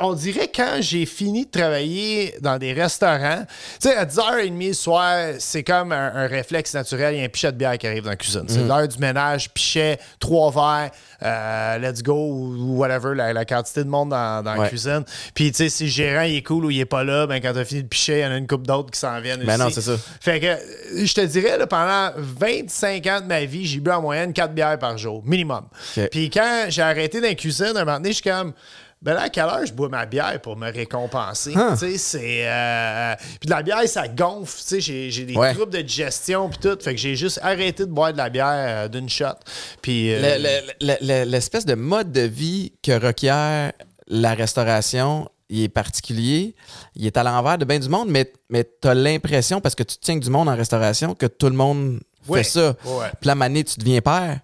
On dirait quand j'ai fini de travailler dans des restaurants, tu sais, à 10h30 le soir, c'est comme un, un réflexe naturel, il y a un pichet de bière qui arrive dans la cuisine. Mm. C'est l'heure du ménage, pichet, trois verres, euh, let's go, ou whatever, la, la quantité de monde dans, dans la cuisine. Puis, tu sais, si le gérant il est cool ou il est pas là, ben quand t'as fini de picher, il y en a une couple d'autres qui s'en viennent Ben aussi. non, c'est ça. Fait que, je te dirais, là, pendant 25 ans de ma vie, j'ai bu en moyenne 4 bières par jour, minimum. Puis quand j'ai arrêté dans la cuisine, un moment donné, je suis comme... Ben là, à quelle heure je bois ma bière pour me récompenser? Huh. Tu sais, c'est... euh, Puis de la bière, ça gonfle. Tu sais, j'ai, des Ouais. troubles de digestion puis tout. Fait que j'ai juste arrêté de boire de la bière euh, d'une shot. Puis... euh, Le- le- le- le- L'espèce de mode de vie que requiert la restauration, il est particulier. Il est à l'envers de bien du monde, mais, mais tu as l'impression, parce que tu tiens que du monde en restauration, que tout le monde Ouais. fait ça. Puis la manée, tu deviens père.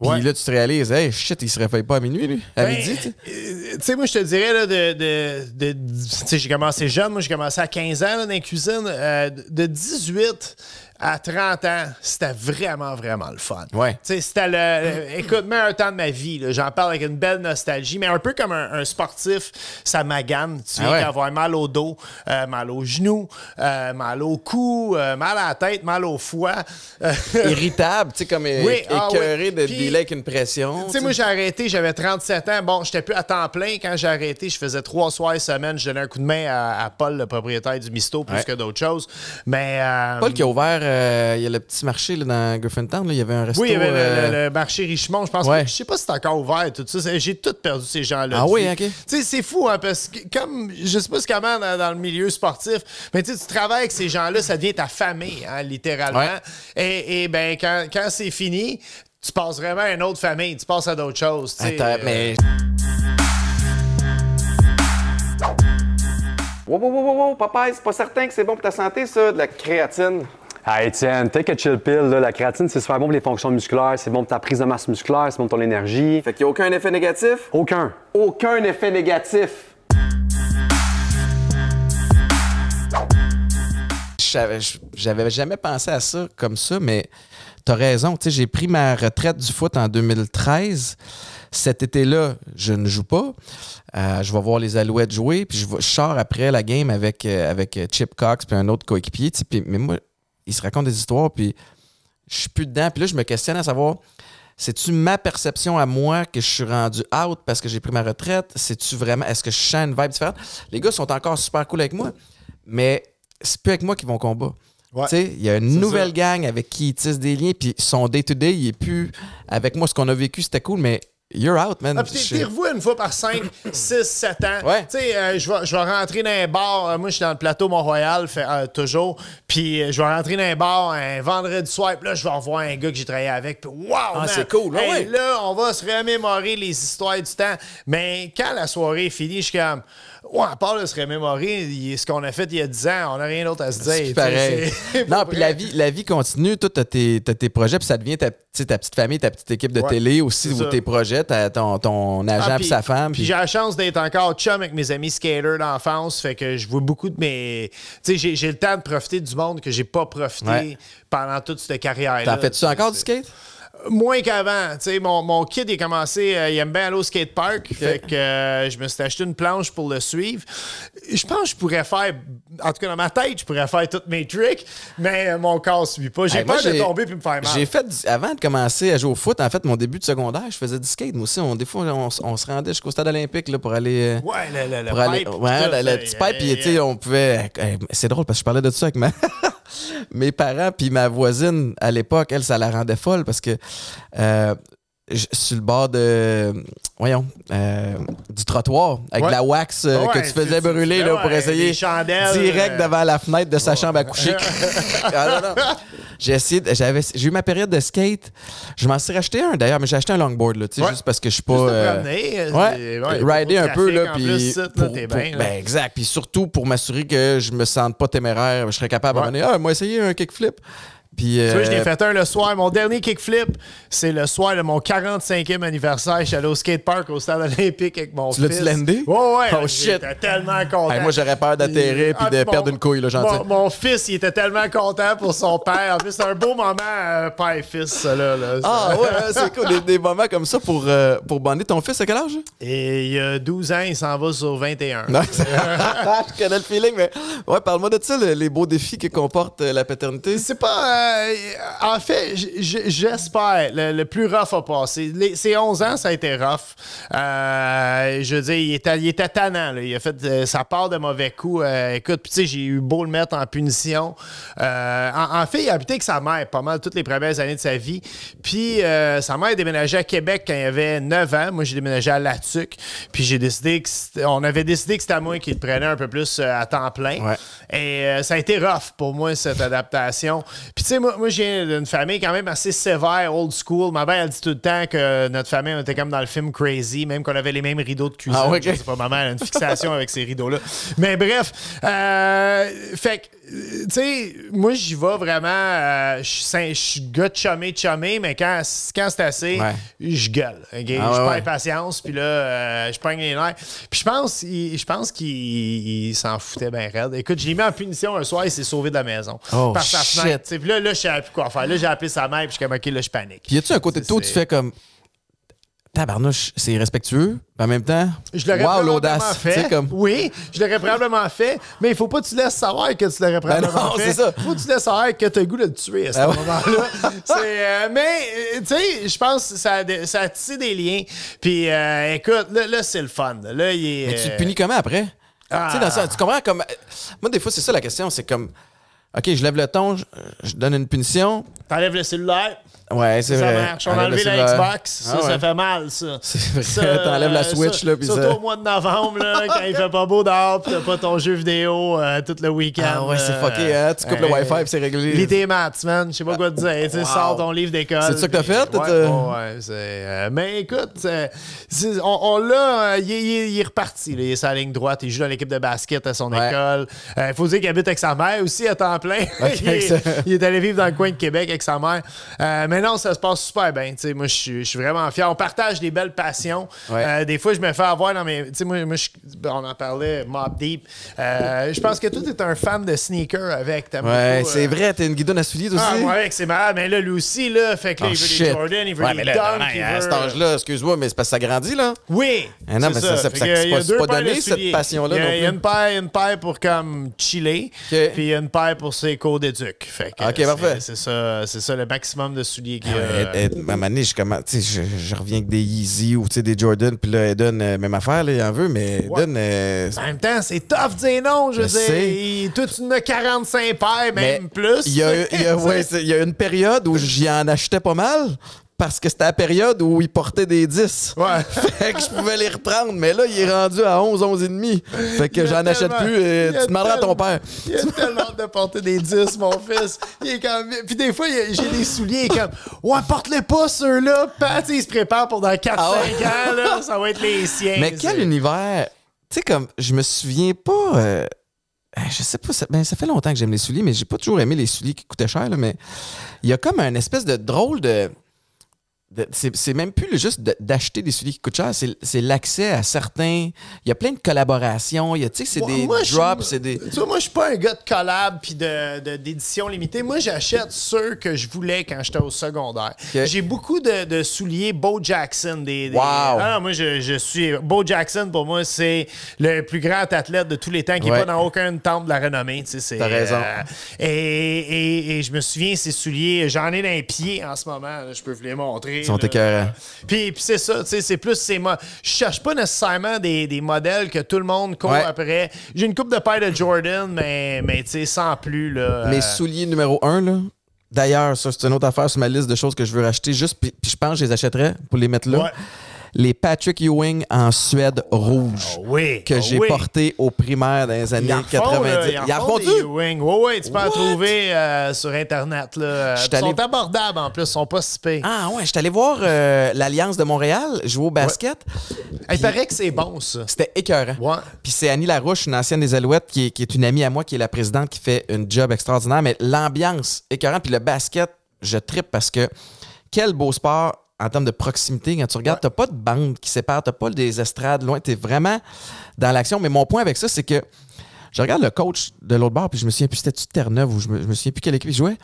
Puis Ouais. là, tu te réalises, hey, shit, il se réveille pas à minuit, lui. À Ben, midi, tu sais. euh, Tu sais, moi, je te dirais, là, de. de, de- tu sais, j'ai commencé jeune. Moi, j'ai commencé à 15 ans, là, dans la cuisine. Euh, de 18 à 30 ans, c'était vraiment, vraiment le fun. Ouais. Tu sais, c'était le. écoute, meilleur temps de ma vie. J'en parle avec une belle nostalgie, mais un peu comme un, un sportif, ça magane. Tu Ah viens ouais. d'avoir mal au dos, euh, mal aux genoux, euh, mal au cou, euh, mal à la tête, mal au foie. <laughs> Irritable, tu sais, comme é- Oui, ah écœuré oui. de dealer avec une pression. Tu sais, moi, j'ai arrêté, j'avais 37 ans. Bon, j'étais plus à temps plein. Quand j'ai arrêté, je faisais trois soirs semaine. Je donnais un coup de main à, à Paul, le propriétaire du Misto, plus Ouais. que d'autres choses. Mais. Paul qui a ouvert, euh, il y a le petit marché là, dans Griffintown, là, il y avait un resto. Oui, il y avait le- euh, le, le marché Richemont, je pense. Ouais. que- Je sais pas si c'est encore ouvert, tout ça. J'ai tout perdu ces gens-là. Ah oui, ok. Tu sais, c'est fou, hein, parce que comme, je sais pas ce comment dans, dans le milieu sportif, mais tu travailles avec ces gens-là, ça devient ta famille, hein, littéralement. Ouais. Et, et ben, quand, quand c'est fini, tu passes vraiment à une autre famille, tu passes à d'autres choses. tu sais. Attends, Euh, mais. Wow, wow, wow, wow, wow, papa, c'est pas certain que c'est bon pour ta santé, ça, de la créatine. Ah, Étienne, take a chill pill. là. La créatine, c'est super bon pour les fonctions musculaires, c'est bon pour ta prise de masse musculaire, c'est bon pour ton énergie. Fait qu'il n'y a aucun effet négatif? Aucun. Aucun effet négatif. J'avais jamais pensé à ça comme ça, mais t'as raison. Tu sais, j'ai pris ma retraite du foot en 2013. Cet été-là, je ne joue pas. Euh, je vais voir les Alouettes jouer, puis je, vais- je sors après la game avec, euh, avec euh, Chip Cox puis un autre coéquipier. tu sais, puis- mais moi, ils se racontent des histoires, puis je suis plus dedans. Puis là, je me questionne à savoir, c'est-tu ma perception à moi que je suis rendu out parce que j'ai pris ma retraite? C'est-tu vraiment, est-ce que je sens une vibe différente? Les gars sont encore super cool avec moi, mais c'est plus avec moi qu'ils vont au combat. Ouais. Il y a une nouvelle ça. gang avec qui ils tissent des liens, puis son day-to-day, il est plus avec moi. Ce qu'on a vécu, c'était cool, mais you're out, man. Ah, t'es revu une fois par 5, 6, 7 ans. Ouais. Tu sais, euh, je vais je vais rentrer dans un bar. euh, moi, je suis dans le plateau Mont-Royal, euh, toujours. Puis je vais rentrer dans un bar un vendredi soir. Puis là, je vais revoir un gars que j'ai travaillé avec. Puis waouh, c'est cool, ouais, Hey, ouais. Là, on va se remémorer les histoires du temps. Mais quand la soirée est finie, je suis comme... Ouais, à part de se remémorer, ce qu'on a fait il y a 10 ans, on n'a rien d'autre à se dire. Pareil. <laughs> Non, puis la vie, la vie continue. Toi, t'as tes, tes projets, puis ça devient ta, petite famille, ta petite équipe de Ouais, télé aussi, ou tes projets, ton, ton agent Ah, puis sa femme. Puis puis- j'ai la chance d'être encore chum avec mes amis skaters d'enfance. Fait que je vois beaucoup de mes. Tu sais, j'ai- j'ai le temps de profiter du monde que j'ai pas profité Ouais. pendant toute cette carrière-là. T'en fais-tu encore du skate? Moins qu'avant. Tu sais, mon, mon kid, il a commencé, euh, il aime bien aller au skatepark. Fait que euh, je me suis acheté une planche pour le suivre. Je pense que je pourrais faire, en tout cas dans ma tête, je pourrais faire tous mes tricks, mais euh, mon corps ne suit pas. J'ai Hey, peur de tomber puis me faire mal. J'ai fait, du- avant de commencer à jouer au foot, en fait, mon début de secondaire, je faisais du skate. Moi aussi, on, des fois, on, se rendait jusqu'au stade olympique là, pour aller. Ouais, le, le, le aller- pipe, ouais, petite yeah, pipe, puis yeah, tu sais, on pouvait. C'est drôle parce que je parlais de ça avec ma. <laughs> Mes parents, puis ma voisine à l'époque, elle, ça la rendait folle parce que euh, je- sur le bord de. Voyons, euh, du trottoir, avec Ouais. la wax euh, Ouais, que tu faisais brûler là, ouais, pour essayer. direct euh, devant la fenêtre de sa chambre à coucher. <laughs> Ah, non, non. J'ai essayé, de- j'avais, j'ai eu ma période de skate. Je m'en suis racheté un d'ailleurs, mais j'ai acheté un longboard, là, tu sais, Ouais. juste parce que je suis pas. Euh, promener, rider un peu, de là, puis. ben, exact. Puis surtout pour m'assurer que je me sente pas téméraire, je serais capable donner, ah, moi, essayer un kickflip. Puis. Tu vois, je l'ai euh, fait un le soir. Mon dernier kickflip, c'est le soir de mon 45e anniversaire. Je suis allé au skatepark au stade olympique avec mon Tu fils. l'as-tu landé? Ouais, ouais. Oh, shit. J'étais tellement content. hey, moi, j'aurais peur d'atterrir puis Ah, de mon- perdre une couille, là, gentil. Mon, mon fils, il était tellement content pour son père. En plus, c'est un beau moment euh, père-fils, ça, là. là. Ah ouais, hein, c'est cool. Des, des moments comme ça pour, euh, pour bander ton fils à quel âge? Et il y a 12 ans, il s'en va sur 21. Non, c'est- <laughs> je connais le feeling, mais ouais, parle-moi de ça, le- les beaux défis que comporte euh, la paternité. C'est pas. Euh, en fait, j'espère. Le, le plus rough a passé. Les, ces 11 ans, ça a été rough. Euh, je veux dire, il était, il était tannant. là. Il a fait euh, sa part de mauvais coups. Euh, écoute, puis tu sais, j'ai eu beau le mettre en punition. En, en fait, il a habité avec sa mère pas mal toutes les premières années de sa vie. Puis sa mère a déménagé à Québec quand il avait 9 ans. Moi, j'ai déménagé à Latuc. Puis j'ai décidé que on avait décidé que c'était moi qui le prenais un peu plus à temps plein. Ouais. Et ça a été rough pour moi, cette adaptation. Puis, sais, moi, moi je viens d'une famille quand même assez sévère, old school. Ma mère, elle dit tout le temps que notre famille, on était comme dans le film Crazy, même qu'on avait les mêmes rideaux de cuisine. Ah, ouais, ok. Je sais pas, ma mère a une fixation avec ces rideaux-là. Mais bref, euh, fait que, tu sais, moi, j'y vais vraiment. euh, Je suis gars de chumé, chumé, mais quand, quand c'est assez, Ouais. je gueule. Ah, je ouais, perds patience, puis là, euh, je prends les nerfs. Puis je pense, je pense qu'il il s'en foutait bien raide. Écoute, je l'ai mis en punition un soir, il s'est sauvé de la maison. Oh, par sa shit. fenêtre. Puis là, là, je savais plus quoi faire. Là, j'ai appelé sa mère, puis je suis comme, OK, là, je panique. Puis y a-tu un côté de toi où tu fais comme. Tabarnouche, c'est respectueux, en même temps. Je l'aurais wow, probablement l'audace. Fait. comme. Oui, je l'aurais probablement fait, mais il faut pas que tu laisses savoir que tu l'aurais probablement Ben non, fait. ça. faut que tu laisses savoir que tu as le goût de le tuer à ce Ah ouais. moment-là. <laughs> Euh, mais, euh, tu sais, je pense que ça, ça a tissé des liens. Puis, euh, écoute, là, là, c'est le fun. Là, il est. Mais tu te punis comment après? Ah. Dans ça, tu comprends comme. Moi, des fois, c'est ça la question. C'est comme. OK, je lève le ton, je, je donne une punition. T'enlèves le cellulaire, Ouais, c'est ça vrai. marche. On a enlevé le la. Xbox, ça, Ah ouais. ça fait mal, ça. C'est vrai, Ça, t'enlèves la euh, Switch, ça- là, surtout ça. au mois de novembre, là, quand il fait pas beau dehors, pis t'as pas ton jeu vidéo euh, tout le week-end. Ah ouais, c'est euh, fucké, hein? Tu coupes le Wi-Fi, puis c'est réglé. Lis tes maths, man. Je sais pas quoi te dire. Tu Wow. sors ton livre d'école. C'est ça que t'as fait, Ouais, t'as- ouais, ouais, c'est, euh, mais écoute, on, on l'a. euh, il, est- il est- reparti. là. Il est sur la ligne droite. Il joue dans l'équipe de basket à son Ouais. école. Il faut dire qu'il habite avec sa mère aussi à temps plein. <laughs> il, est, excellent. il est allé vivre dans le coin de Québec avec sa mère. Euh, mais non, ça se passe super bien. Moi, je suis vraiment fier. On partage des belles passions. Ouais. Euh, des fois, je me fais avoir dans mes. Moi, moi, on en parlait, Mob Deep. Euh, je pense que toi, t'es un fan de sneakers avec. Ouais, c'est euh, vrai, t'es une guidonne à souliers aussi. ah, ouais, que c'est malade. Mais là, lui aussi, là, fait que là, Oh, il veut shit. des Jordan, il veut ouais, des mais là, Dunk, non, à veut- cet âge-là, excuse-moi, mais c'est parce que ça grandit, là. Oui. Ah non, mais ça- ça- ça- que, c'est il y a pas- donné, cette passion-là, Il y a, non il y a plus. une paire, une paire pour comme chiller, puis il y a une paire pour ses cours d'éduc. Fait que, OK, parfait. Ça, c'est ça le maximum de souliers qu'il y a. Ouais, Ed- Ed- à un moment donné, je, je, reviens avec des Yeezy ou des Jordan, puis là, Eden, euh, même affaire, là, il en veut, mais Eden, euh, En même temps, c'est tough dire non, je, sais. en as 45 paires, même plus. <laughs> Il y a une période où j'y en achetais pas mal. Parce que c'était la période où il portait des 10. Ouais. <laughs> Fait que je pouvais les reprendre, mais là, il est rendu à 11, 11 et demi. Fait que j'en achète plus et tu demanderas à ton père. Il a tellement hâte de porter des 10, mon fils. Il est comme... Puis des fois, j'ai des souliers il est comme Ouais, porte-les pas, ceux-là. Il se prépare pour dans 4-5 Ah ouais? ans, là. Ça va être les siens. Mais quel univers. Tu sais, comme, je me souviens pas. euh, je sais pas, ça, ben, ça fait longtemps que j'aime les souliers, mais j'ai pas toujours aimé les souliers qui coûtaient cher, là, mais il y a comme un espèce de drôle de. De- c'est même plus le juste de- d'acheter des souliers qui coûtent cher, c'est l'accès à certains. Il y a plein de collaborations, il y a, tu sais, c'est des moi, drops, c'est des. Tu vois, moi, je suis pas un gars de collab puis de, de- d'édition limitée. Moi, j'achète ceux que je voulais quand j'étais au secondaire. J'ai beaucoup de, de souliers Bo Jackson. Des, des- Wow. Ah, moi, je, je suis... Bo Jackson, pour moi, c'est le plus grand athlète de tous les temps qui n'est Ouais. pas dans aucun temple de la renommée. tu sais, T'as raison. euh, et, et- et je me souviens, ces souliers, j'en ai dans les pieds en ce moment. là, je peux vous les montrer. Ils sont écœurants. Puis, puis c'est ça, tu sais, c'est plus c'est moi. Je cherche pas nécessairement des, des modèles que tout le monde court Ouais. après. J'ai une coupe de paille de Jordan, mais, mais tu sais, sans plus, là. Mes euh, souliers numéro un, là. D'ailleurs, ça, c'est une autre affaire sur ma liste de choses que je veux racheter. Juste, puis, puis je pense que je les achèterais pour les mettre là. Ouais. Les Patrick Ewing en Suède rouge. Ah oui, Que ah j'ai oui. porté au primaire dans les années Ils en font, 90. là, ils en Ils en font font-tu? des Ewing. Ouais, ouais, tu peux en trouver euh, sur Internet. Là. Ils sont abordables en plus, ils sont pas si pires. Ah ouais, je suis allé voir euh, l'Alliance de Montréal jouer au basket. Il paraît que c'est bon, ça. C'était écœurant. Ouais. Puis c'est Annie Larouche, une ancienne des Alouettes, qui est, qui est une amie à moi, qui est la présidente, qui fait une job extraordinaire. Mais l'ambiance écœurante, puis le basket, je trippe parce que quel beau sport en termes de proximité. Quand tu regardes, t'as pas de bande qui sépare, t'as pas des estrades loin, t'es vraiment dans l'action. Mais mon point avec ça, c'est que je regarde le coach de l'autre bord, puis je me souviens plus, c'était-tu Terre-Neuve ou je me, je me souviens plus quelle équipe il jouait.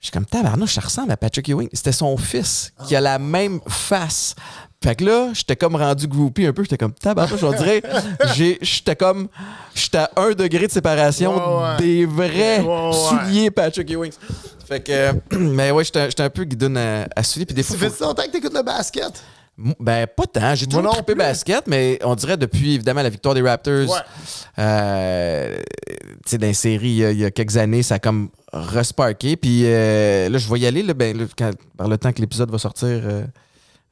Je suis comme, tabarnouche, ça ressemble à Patrick Ewing. C'était son fils qui a la même face. Fait que là, j'étais comme rendu groupie un peu. J'étais comme, tabarnouche, on dirait. <laughs> j'ai- J'étais comme, j'étais à un degré de séparation ouais. des vrais ouais. souliers Patrick Ewing. Fait que, <clears throat> mais ouais, j'étais un peu guidoune à, à souliers. Puis des fois, Ça faut- fait si longtemps que t'écoutes le basket? ben, pas tant. J'ai toujours trippé basket, mais on dirait depuis, évidemment, la victoire des Raptors. Ouais. Euh, tu sais, dans les séries, il y, a, il y a quelques années, ça a comme resparké. Puis euh, là, je vais y aller, là, ben, là, quand- par le temps que l'épisode va sortir.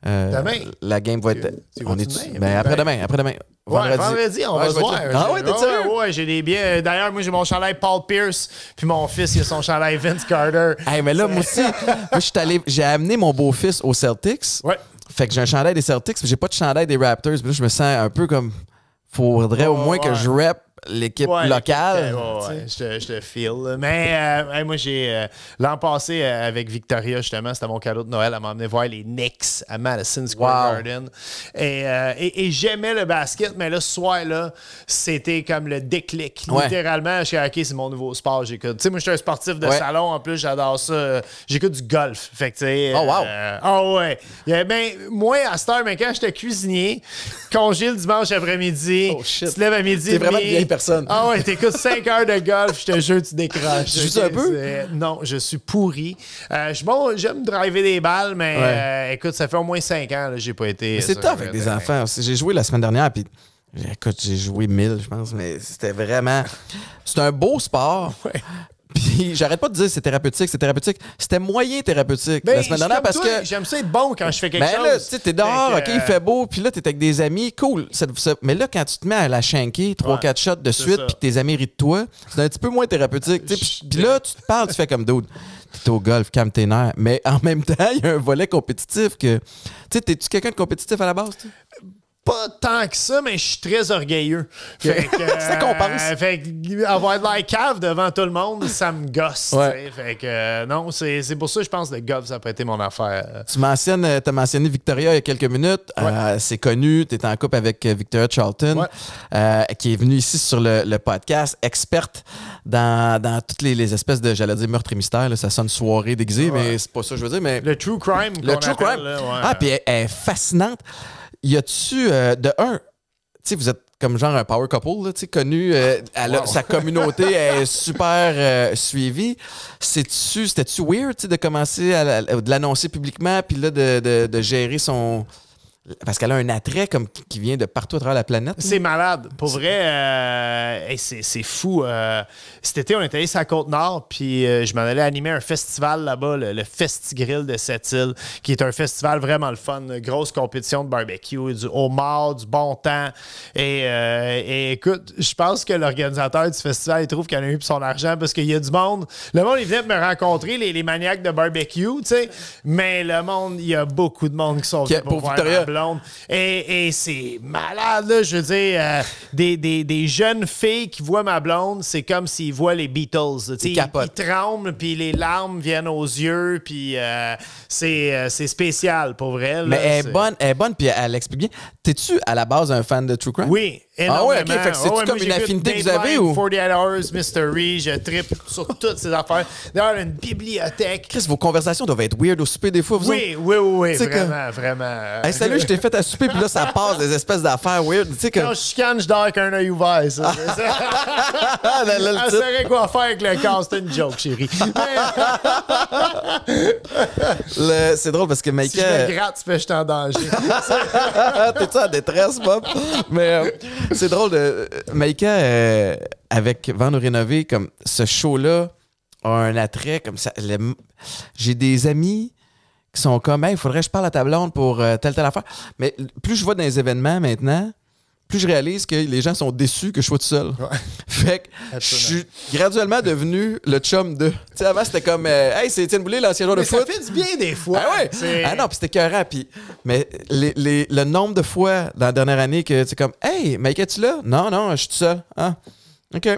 Euh, Demain? La game va être. on est demain? ben, Ben- après-demain, après-demain. Ouais, vendredi, on va se voir. Ah ouais, t'es sérieux? Ouais, ouais, j'ai des billets. D'ailleurs, moi, j'ai mon chandail Paul Pierce, puis mon fils, il a son chandail <laughs> Vince Carter. Hey, mais là, moi aussi, <laughs> moi, je suis allé- j'ai amené mon beau-fils aux Celtics. Ouais. Fait que j'ai un chandail des Celtics, mais j'ai pas de chandail des Raptors. Puis là, je me sens un peu comme. Faudrait au moins que je rap l'équipe Ouais, locale. l'équipe, ouais, ouais, je te- feel. Mais euh, moi, j'ai. euh, L'an passé, euh, avec Victoria, justement, c'était mon cadeau de Noël. Elle m'a emmené voir les Knicks à Madison Square Wow. Garden. Et, euh, et, et j'aimais le basket, mais là, ce soir-là, c'était comme le déclic. Littéralement, je suis OK, c'est mon nouveau sport. J'écoute. Tu sais, moi, je suis un sportif de salon. En plus, j'adore ça. Euh, J'écoute du golf. Fait que. Oh, wow. euh, Ah ouais. Ben, moi, à cette heure, mais quand j'étais cuisinier, congé le dimanche après-midi, Oh, tu te lèves à midi. Vraiment. Personne. Ah ouais, t'écoutes 5 heures de golf, je te jure, tu décroches. Tu joues-tu un peu? Non, je suis pourri. Euh, je suis bon, j'aime driver des balles, mais Ouais. euh, écoute, ça fait au moins 5 ans que j'ai pas été. Mais c'est un avec des enfants. J'ai joué la semaine dernière, puis écoute, j'ai joué 1000, je pense, mais c'était vraiment. C'est un beau sport. Puis j'arrête pas de dire c'est thérapeutique, c'est thérapeutique. C'était moyen thérapeutique Ben, la semaine dernière parce toi, que. J'aime ça être bon quand je fais quelque Ben chose. là, tu sais, t'es dehors, ok, il fait beau, puis là, t'es avec des amis, cool. Ça- ça- mais là, quand tu te mets à la shanker 3-4 shots de suite, puis tes amis rient de toi, c'est un petit peu moins thérapeutique. Puis là, tu te parles, tu fais comme d'autres. T'es au golf, calme tes nerfs. Mais en même temps, il y a un volet compétitif que. Tu sais, t'es-tu quelqu'un de compétitif à la base? Pas tant que ça, mais je suis très orgueilleux. Fait que, <laughs> Ça compense. euh, fait que avoir de la cave devant tout le monde, ça me gosse. Ouais. Fait que euh, non, c'est pour ça que je pense que le golf, ça peut être mon affaire. Tu mentionnes, euh, t'as mentionné Victoria il y a quelques minutes. Euh, c'est connu, tu es en couple avec euh, Victoria Charlton, Ouais. euh, qui est venue ici sur le, le podcast, experte dans, dans toutes les, les espèces de, j'allais dire, meurtre et mystère. là. ça sonne soirée déguisée, mais c'est pas ça que je veux dire. Mais Le true crime. le true appelle, crime. là. Ah, puis elle, elle est fascinante. Y a-tu, euh, de un, tu sais, vous êtes comme genre un power couple, tu sais, connu. euh, elle a- Wow. Sa communauté <laughs> est super euh, suivie. C'est-tu, c'était-tu weird, tu sais, de commencer à, la- de l'annoncer publiquement, puis là, de, de- de gérer son, Parce qu'elle a un attrait comme qui- vient de partout à travers la planète. C'est malade. Pour vrai, euh, hey, c'est fou. Euh, cet été, on était allé sur la Côte-Nord, puis euh, je m'en allais animer un festival là-bas, le, le Festigrill de cette île, qui est un festival vraiment le fun. Une grosse compétition de barbecue, du homard, du bon temps. Et, et écoute, je pense que l'organisateur du festival, il trouve qu'il en a eu pour son argent parce qu'il y a du monde. Le monde, il venait de me rencontrer, les, les maniaques de barbecue, tu sais. Mais le monde, il y a beaucoup de monde qui sont venus pour, Victoria. Blonde. Et, et c'est malade, là. Je veux dire, euh, des, des- des jeunes filles qui voient ma blonde, c'est comme s'ils voient les Beatles. Ils, ils tremblent, puis les larmes viennent aux yeux, puis euh, c'est euh, c'est spécial, pour vrai. là. Mais elle est bonne, elle est bonne, puis elle explique bien. T'es-tu à la base un fan de True Crime? Oui, Ah ouais, ok. Fait que c'est-tu Ouais, comme moi, une affinité que vous avez, ou? 48 Hours, Mystery, je tripe sur toutes ces affaires. D'ailleurs, une bibliothèque. Chris, vos conversations doivent être weird au souper des fois, vous? Oui, oui, oui, oui, sais que- vraiment, vraiment. Hey, salut, je t'ai fait à souper, puis là, ça <laughs> passe des espèces d'affaires weird. Tu sais, que. Quand je chicane, je dors avec un œil ouvert, ça. Ah, <laughs> Elle saurait quoi faire avec le corps. C'était une joke, chérie. <laughs> Le- C'est drôle parce que si Maïka. je me gratte, tu fais je suis en danger. T'es-tu en détresse, Bob? Mais euh, <laughs> c'est drôle de. Maïka, euh, avec Vent nous rénover, comme ce show-là a un attrait comme ça. J'ai des amis qui sont comme, il faudrait que je parle à ta blonde pour euh, telle, telle affaire. Mais plus je vais dans les événements maintenant, plus je réalise que les gens sont déçus que je sois tout seul. <laughs> Fait que je suis graduellement devenu le chum de. Tu sais, avant, c'était comme, euh, hey, c'est Étienne Boulay, l'ancien joueur de Mais ça foot. fait du bien des fois. Ah ouais! Ah non, puis c'était écœurant. Puis, mais les, les- le nombre de fois dans la dernière année que tu es comme Hey, Mike, es-tu là? Non, non, je suis tout seul. Ah, OK.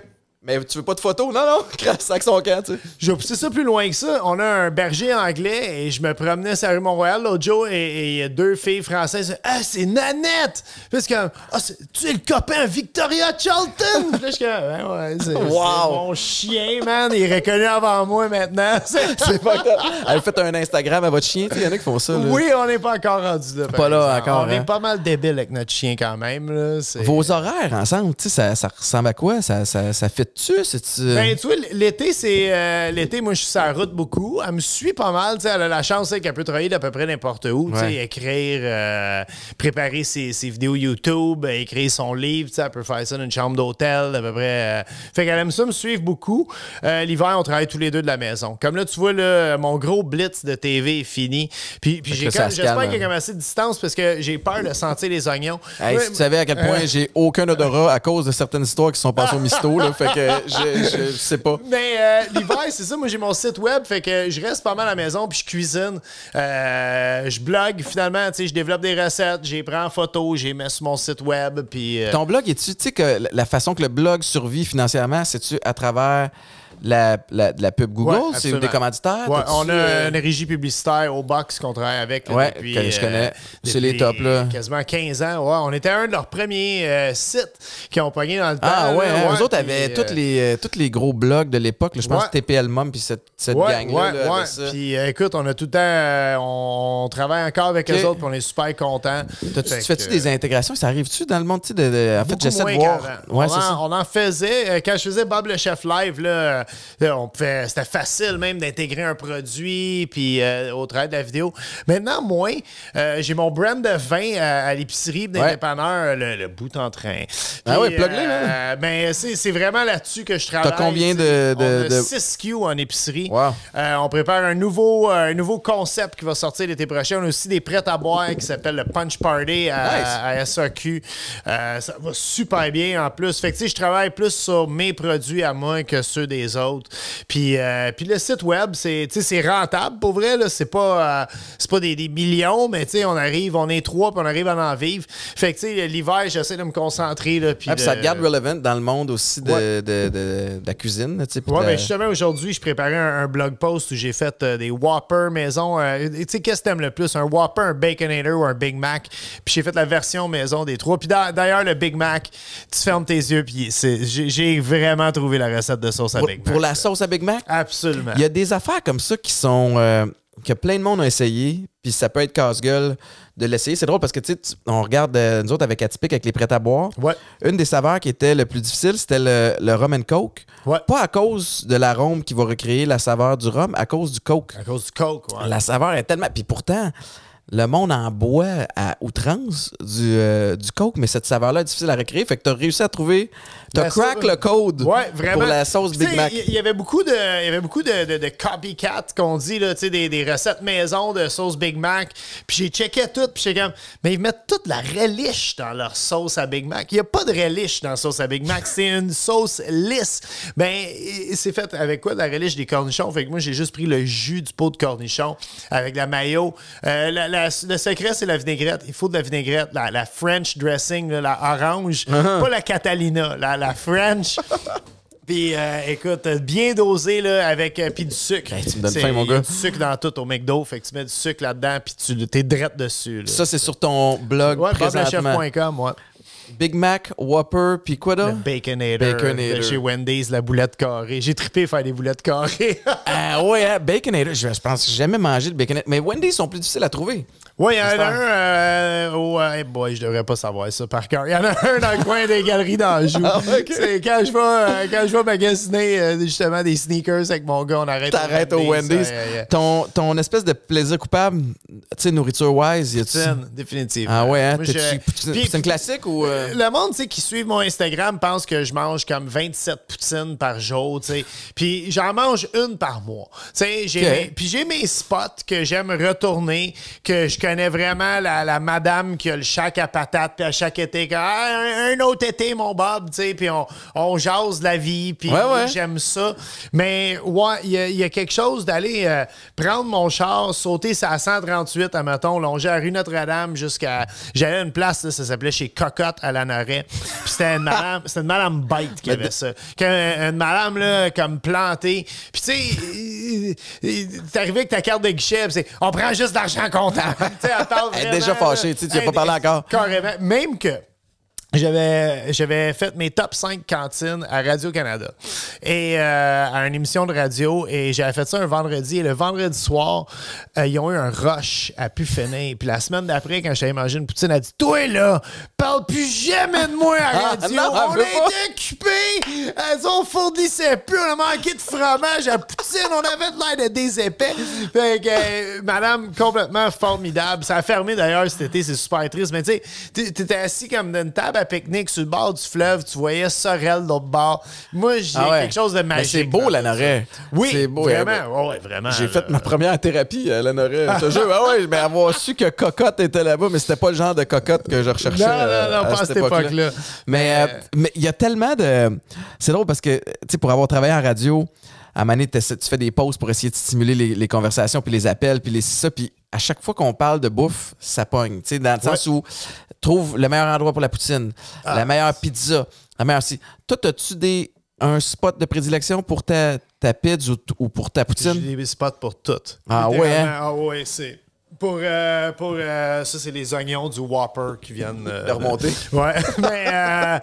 Mais tu veux pas de photo? Non, non, <laughs> crasse avec son camp, tu sais. Je vais pousser ça plus loin que ça. On a un berger anglais et je me promenais sur la rue Mont-Royal l'autre jour et il y a deux filles françaises. Ah, c'est Nanette! Puis c'est comme, ah, tu es le copain Victoria Charlton! Puis là, je suis comme, ouais, ouais, c'est Wow. mon chien, man. Il est reconnu avant moi maintenant. <laughs> <laughs> C'est- pas. Elle fait un Instagram à votre chien, tu sais. Il y en a qui font ça. là. Oui, on n'est pas encore rendu là. Pas là exemple. encore, On hein. est pas mal débile avec notre chien quand même. Là. Vos horaires ensemble, tu sais, ça, ça ressemble à quoi? Ça, ça, ça fit-tu? C'est-tu. Ben, tu vois, l'été, c'est. euh, l'été, moi, je suis sur la route beaucoup. Elle me suit pas mal. tu sais, Elle a la chance tu qu'elle peut travailler d'à peu près n'importe où. tu sais, Ouais. Écrire, euh, préparer ses, ses vidéos YouTube, euh, écrire son livre. tu sais, Elle peut faire ça dans une chambre d'hôtel, à peu près. euh. Fait qu'elle aime ça me suivre beaucoup. Euh, L'hiver, on travaille tous les deux de la maison. Comme là, tu vois, là, mon gros blitz de TV est fini. Puis, puis Fait que j'ai là, ça comme- se j'espère calme, qu'il y a hein. comme assez de distance parce que j'ai peur de sentir les oignons. Hey, Ouais, si tu savais à quel point j'ai aucun odorat à cause de certaines histoires qui sont passées au misto, là, <laughs> fait que je, je, je sais pas. Mais euh, l'hiver, c'est ça. Moi, j'ai mon site web, fait que je reste pas mal à la maison, puis je cuisine. Euh, je blogue finalement, tu sais, je développe des recettes, j'ai prends en photo, j'ai mets sur mon site web, puis. euh, Ton blog, est-tu, tu sais, que la façon que le blog survit financièrement, c'est-tu à travers la, la, la pub Google? Ouais, c'est des commanditaires? Ouais, on a euh, une régie publicitaire au box qu'on travaille avec. là, Ouais, depuis, que je connais. C'est les tops, là. Quasiment 15 ans. On était un de leurs premiers euh, sites qui ont pogné dans le temps. Ah ouais, là, hein, eux autres avaient euh, tous les, euh, tous les gros blogs de l'époque. Je pense. TPL Mom puis cette, cette gang-là. Puis euh, écoute, on a tout le temps, euh, on, travaille encore avec Ok. eux autres, puis on est super contents. Tu fais-tu des intégrations? Ça arrive-tu dans le monde? De, de- en fait, j'essaie de voir. Ouais, on, en, ça. on en faisait. euh, Quand je faisais Bob le Chef Live, là, euh, on pouvait- c'était facile même d'intégrer un produit puis euh, au travers de la vidéo. Maintenant, moins. Euh, J'ai mon brand de vin à, à l'épicerie des Ouais. le, le bout en train. Ah ouais, plug-le, euh, ben, c'est c'est vraiment là-dessus que je travaille. combien tu sais. de- de- On a de- 6 SKU en épicerie. Wow. Euh, on prépare un nouveau, euh, un nouveau concept qui va sortir l'été prochain. On a aussi des prêts à boire qui s'appellent le Punch Party à, Nice. à SAQ. Euh, ça va super bien en plus. Fait que tu sais, je travaille plus sur mes produits à moi que ceux des autres. Puis, euh, puis le site web, c'est rentable pour vrai. C'est pas, euh, pas des, des millions, mais on arrive, on est trois, puis on arrive à en vivre. Fait que tu sais, l'hiver, j'essaie de me concentrer. Là, puis Ah, de- ça te garde relevant dans le monde aussi de, Ouais. de, de- la cuisine. Ouais, de ben justement, aujourd'hui, je préparais un, un blog post où j'ai fait euh, des Whopper maison. Tu sais, qu'est-ce que t'aimes le plus? Un Whopper, un Baconator ou un Big Mac? Puis j'ai fait la version maison des trois. Puis d'a- d'ailleurs, le Big Mac, tu fermes tes yeux, puis j'ai vraiment trouvé la recette de sauce à Big Mac. Pour la sauce à Big Mac? Absolument. Il y a des affaires comme ça qui sont. euh, que plein de monde a essayé, puis ça peut être casse-gueule de l'essayer. C'est drôle parce que, tu sais, on regarde, euh, nous autres, avec Atypique, avec les prêts à boire. Ouais. Une des saveurs qui était le plus difficile, c'était le, le rum and coke. Ouais. Pas à cause de l'arôme qui va recréer la saveur du rhum, à cause du coke. À cause du Coke, ouais. La saveur est tellement. Puis pourtant, le monde en boit à outrance du, euh, du coke, mais cette saveur-là est difficile à recréer. Fait que t'as réussi à trouver. T'as Ben, crack ouais. le code Ouais, vraiment. pour la sauce Big Mac. Il y, avait beaucoup de, y avait beaucoup de, de, de copycat qu'on dit, là, tu sais, des, des recettes maison de sauce Big Mac. Puis j'ai checké tout, puis j'étais comme, mais ils mettent toute la relish dans leur sauce à Big Mac. Il n'y a pas de relish dans la sauce à Big Mac, <laughs> c'est une sauce lisse. Ben, c'est fait avec quoi? de La relish? Des cornichons. Fait que moi, j'ai juste pris le jus du pot de cornichon avec la mayo. Euh, la- la- le secret, c'est la vinaigrette. Il faut de la vinaigrette. La, la French dressing, la orange. Uh-huh. Pas la Catalina, la, la French. <laughs> Puis euh, écoute, bien dosé là, avec euh, puis du sucre. Hey, tu me donnes faim, mon il y a gars. Du sucre dans tout au McDo, fait que tu mets du sucre là-dedans puis tu t'es drette dessus. Là. Ça, c'est sur ton blog ouais, présentement. ouais. Big Mac, Whopper, puis quoi Le d'autre? Baconator, Baconator. de chez Wendy's, la boulette carrée. J'ai trippé faire des boulettes carrées. Ah ouais, hein, Baconator. Je, je pense que j'ai jamais mangé de Baconator. Mais Wendy's sont plus difficiles à trouver. Oui, il y en a un. Euh, oh, hey boy, je devrais pas savoir ça par cœur. Il y en a <laughs> un dans le coin des galeries d'Anjou. Ah, ok. C'est quand je vais, euh, quand je vais magasiner euh, justement des sneakers avec mon gars, on arrête. T'arrêtes au Wendy's. Ouais, ouais, ouais. Ton, ton espèce de plaisir coupable, tu sais, nourriture-wise, y a-tu... Poutine, définitivement. Ah ouais, hein? C'est un classique ou... euh? Le monde, tu sais, qui suit mon Instagram pense que je mange comme 27 poutines par jour, tu sais. Puis j'en mange une par mois. Tu sais, j'ai Ok. mes- puis j'ai mes spots que j'aime retourner, que je connais vraiment la, la madame qui a le chac à patate, puis à chaque été, Ah, un, un autre été, mon Bob, tu sais, puis on, on jase de la vie, puis Ouais, ouais. j'aime ça. Mais ouais, il y a- il y, a quelque chose d'aller euh, prendre mon char, sauter sa 138, à mettons, longer à rue Notre-Dame jusqu'à. J'allais à une place, là, ça s'appelait chez Cocotte à Lanoret. Puis c'était une madame, c'était une madame bête qui avait ça. Quand, euh, une madame, là, comme plantée. Puis tu sais, t'es arrivé avec ta carte de guichet, c'est on prend juste l'argent comptant. Sais, elle parle Elle est déjà fâchée, tu sais, tu y as pas parlé encore. Carrément. Même que. J'avais, j'avais fait mes top 5 cantines à Radio-Canada et euh, à une émission de radio et j'avais fait ça un vendredi et le vendredi soir euh, ils ont eu un rush à pu finir. Puis la semaine d'après quand j'avais mangé une poutine elle a dit toi là parle plus jamais de moi à Ah, radio. non, elle on été occupés. Elle dit on fournissait plus. On a manqué de fromage à poutine. On avait de l'air de des épais. Fait que euh, madame complètement formidable. Ça a fermé d'ailleurs cet été. C'est super triste. Mais tu sais t'é- t'étais assis comme dans une table à pique-nique sur le bord du fleuve tu voyais Sorel de l'autre bord moi j'ai Ah ouais. quelque chose de magique c'est beau, la. Norée. oui C'est beau. hein. vraiment ouais, vraiment J'ai fait ma première thérapie à la Norée. Je te jure. Ah ouais, mais avoir su que Cocotte était là-bas, mais c'était pas le genre de cocotte que je recherchais. Non, non, euh, non, pas à cette époque-là. Mais euh, mais il y a tellement de. C'est drôle parce que, tu sais, pour avoir travaillé en radio, à t'essaies- tu fais des pauses pour essayer de stimuler les, les conversations, puis les appels, puis les ça. Puis à chaque fois qu'on parle de bouffe, ça pogne. Tu sais, dans le sens où trouve le meilleur endroit pour la poutine, Ah. la meilleure pizza, la meilleure. Si. Toi, as-tu des. Un spot de prédilection pour ta, ta pizza ou, ou pour ta poutine? J'ai des spots pour tout. Ah ouais, hein? Ah ouais, c'est. Pour, euh, pour euh, ça, c'est les oignons du Whopper qui viennent euh, De remonter. Ouais. <laughs> Mais euh,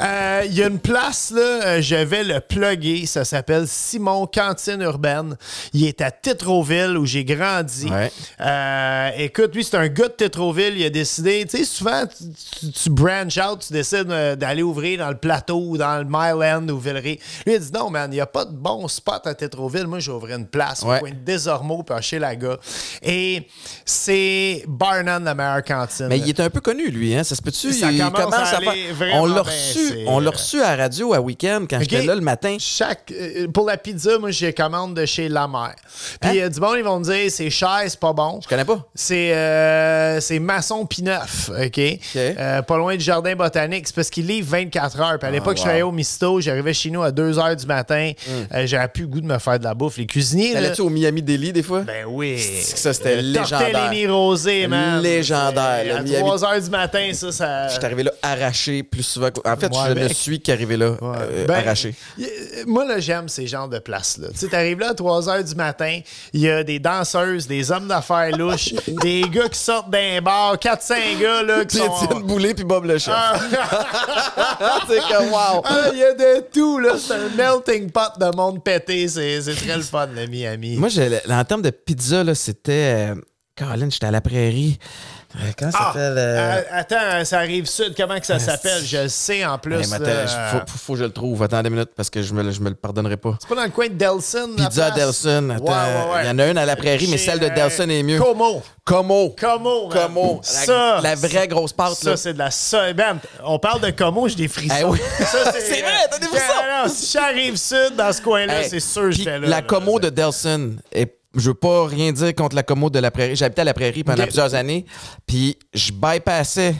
euh, il y a une place, là, je vais le plugger. Ça s'appelle Simon Cantine Urbaine. Il est à Tétroville où j'ai grandi. Ouais. Euh, écoute, lui, c'est un gars de Tétroville. Il a décidé, tu sais, souvent, tu, tu, tu branch out, tu décides d'aller ouvrir dans le plateau ou dans le Mile End ou Villeray. Lui, il a dit non, man, il n'y a pas de bon spot à Tétroville. Moi, j'ai ouvert une place Ouais. au coin de Desormeaux puis à Laga. Et c'est Barnum, la meilleure cantine. Mais il est un peu connu, lui, hein? Ça se peut-tu? Ça il commence à aller faire- vraiment On l'a reçu, on l'a euh, reçu à la radio à week-end quand j'étais là le matin. Chaque, euh, pour la pizza, moi, j'ai commande de chez La Mer. Puis, Hein? euh, du bon, ils vont me dire, c'est cher, c'est pas bon. Je connais pas. C'est euh, Masson Pineuf, OK? Euh, pas loin du jardin botanique. C'est parce qu'il livre 24 heures. Puis à l'époque, je wow. travaillais au Misto. J'arrivais chez nous à 2 heures du matin. Euh, J'avais plus le goût de me faire de la bouffe. Les cuisiniers, là, T'allais-tu au Miami Deli des fois? ben oui. Ça, c'était légendaire. Tortellini rosé, man. Légendaire, C'est- le À Miami- 3 heures du matin, ça, ça... Je suis arrivé là arraché plus souvent. que- En fait, Ouais, je ne mec. suis qu'arrivé là euh, Ben, arraché. y- Moi, là, j'aime ces genres de places-là. Tu sais, t'arrives là à 3 h du matin, il y a des danseuses, des hommes d'affaires louches, <laughs> des gars qui sortent d'un bar, 4-5 gars, là, qui Puis sont... Étienne Boulay puis Bob le chef. Ah, <laughs> c'est comme wow. ah, il y a de tout, là. C'est un melting pot de monde pété. C'est c'est très le fun, le Miami. Moi, en termes de pizza, là, c'était. euh, Caroline, j'étais à la prairie. Comment ça Ah, s'appelle? euh, euh, attends, ça arrive sud. Comment que ça s'appelle? Je le sais en plus. là. faut, faut, faut que je le trouve. Attends deux minutes parce que je me, le- je me le pardonnerai pas. C'est pas dans le coin de Delson? Pizza? Delson. Attends, Ouais, ouais, ouais. Il y en a une à la prairie, mais celle de euh, Delson est mieux. Como. Como. Como. Como. La, Ça. la vraie grosse pâte. Ça, c'est de la ça. Ben, on parle de Como, j'ai des frissons. Eh oui. <laughs> C'est vrai, t'as des Euh, frissons. non, non, si j'arrive sud dans ce coin-là, Hey, c'est sûr que puis j'étais là. La. Como de Delson, est- je veux pas rien dire contre la Como de la Prairie. J'habitais à la Prairie pendant plusieurs années, puis je bypassais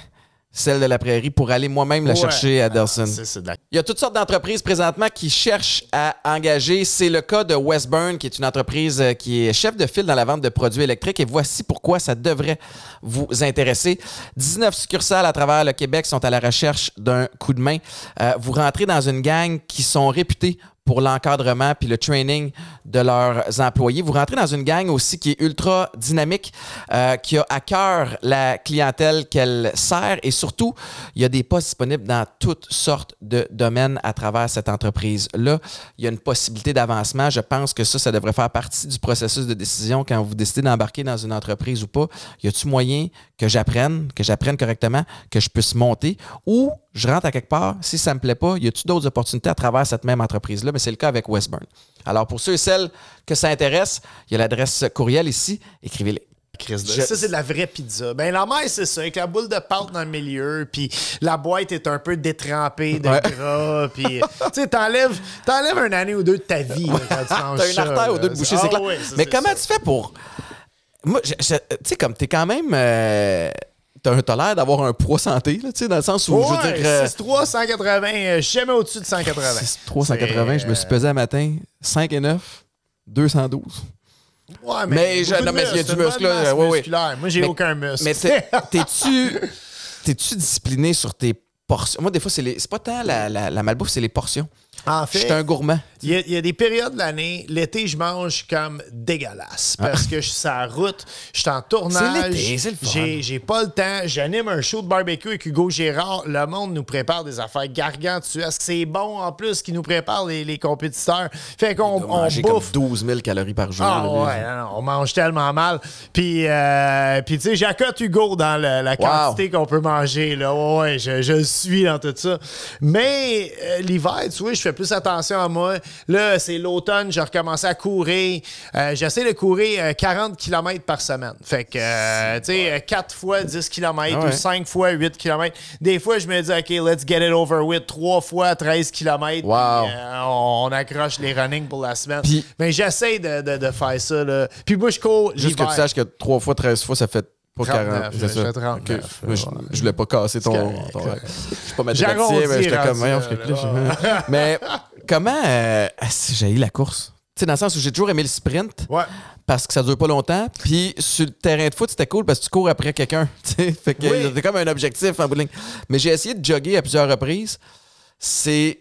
celle de la Prairie pour aller moi-même la Ouais. chercher à Delson. La Il y a toutes sortes d'entreprises présentement qui cherchent à engager. C'est le cas de Westburn, qui est une entreprise euh, qui est chef de file dans la vente de produits électriques. Et voici pourquoi ça devrait vous intéresser. 19 succursales à travers le Québec sont à la recherche d'un coup de main. Euh, vous rentrez dans une gang qui sont réputés pour l'encadrement puis le training de leurs employés. Vous rentrez dans une gang aussi qui est ultra dynamique, euh, qui a à cœur la clientèle qu'elle sert et surtout, il y a des postes disponibles dans toutes sortes de domaines à travers cette entreprise-là. Il y a une possibilité d'avancement. Je pense que ça, ça devrait faire partie du processus de décision quand vous décidez d'embarquer dans une entreprise ou pas. Y a-t-il moyen que j'apprenne, que j'apprenne correctement, que je puisse monter ou je rentre à quelque part, si ça me plaît pas, y a-t-il d'autres opportunités à travers cette même entreprise-là? Mais c'est le cas avec Westburn. Alors, pour ceux et celles que ça intéresse, il y a l'adresse courriel ici. Écrivez-les. crise de- Je- Ça, c'est de la vraie pizza. Ben, la mère, c'est ça, avec la boule de pâte dans le milieu, puis la boîte est un peu détrempée de Ouais. gras, puis... tu sais, t'enlèves, t'enlèves une année ou deux de ta vie là, quand tu <laughs> T'as une ça, artère ou deux de boucher, Ah c'est clair. ouais, ça, Mais c'est comment ça. tu fais pour. Moi, tu sais, comme t'es quand même. euh, T'as un- t'as l'air d'avoir un poids santé, là, tu sais, dans le sens où, je veux dire. euh, 6'3", 180, euh, jamais au-dessus de 180. 6'3", 180, je me suis pesé un matin, 5 et 9, 212. Ouais, Mais je- beaucoup de non, mais il y a du muscle, là, ouais, ouais. musculaire. Moi, j'ai Mais- aucun muscle. Mais t'es- <laughs> t'es-tu t'es-tu discipliné sur tes portions? Moi, des fois, c'est les- c'est pas tant la, la, la malbouffe, c'est les portions. En Je fait, suis un gourmand. Il y, a, il y a des périodes de l'année, l'été, je mange comme dégueulasse parce que je suis sur la route, je suis en tournage. Ah. J'ai, pas le temps. J'anime un show de barbecue avec Hugo Gérard. Le monde nous prépare des affaires gargantuesques. C'est bon en plus qu'ils nous préparent les, les compétiteurs. Fait qu'on on J'ai comme bouffe. 12 000 calories par jour. Ah ouais, non, on mange tellement mal. Puis, euh, puis tu sais, j'accote Hugo dans le- la quantité qu'on peut manger. Là. Ouais, je, je le suis dans tout ça. Mais euh, l'hiver, tu vois, je fais plus attention à moi. Là, c'est l'automne, j'ai recommencé à courir. Euh, J'essaie de courir euh, 40 km par semaine. Fait que, euh, tu sais, 4 fois 10 km Ah ouais. ou 5 fois 8 km. Des fois, je me dis, OK, let's get it over with. 3 fois 13 km. Wow. euh, on, accroche les running pour la semaine. Puis- Mais j'essaie de, de, de faire ça. Là. Puis moi, je cours Juste que tu saches que 3 fois, 13 fois, ça fait pas 39, 40. c'est je ça. fais 39, Ok. Moi, je, ouais. je voulais pas casser ton. correct, ton- correct. Je suis pas mathématicien, mais j'étais comme. voyons, je <laughs> Mais comment. euh, si j'ai eu la course? Tu sais, dans le sens où j'ai toujours aimé le sprint. Ouais. Parce que ça dure pas longtemps. Puis sur le terrain de foot, c'était cool parce que tu cours après quelqu'un. <laughs> tu sais. Fait que Oui. c'est comme un objectif en bout de ligne. Mais j'ai essayé de jogger à plusieurs reprises. C'est.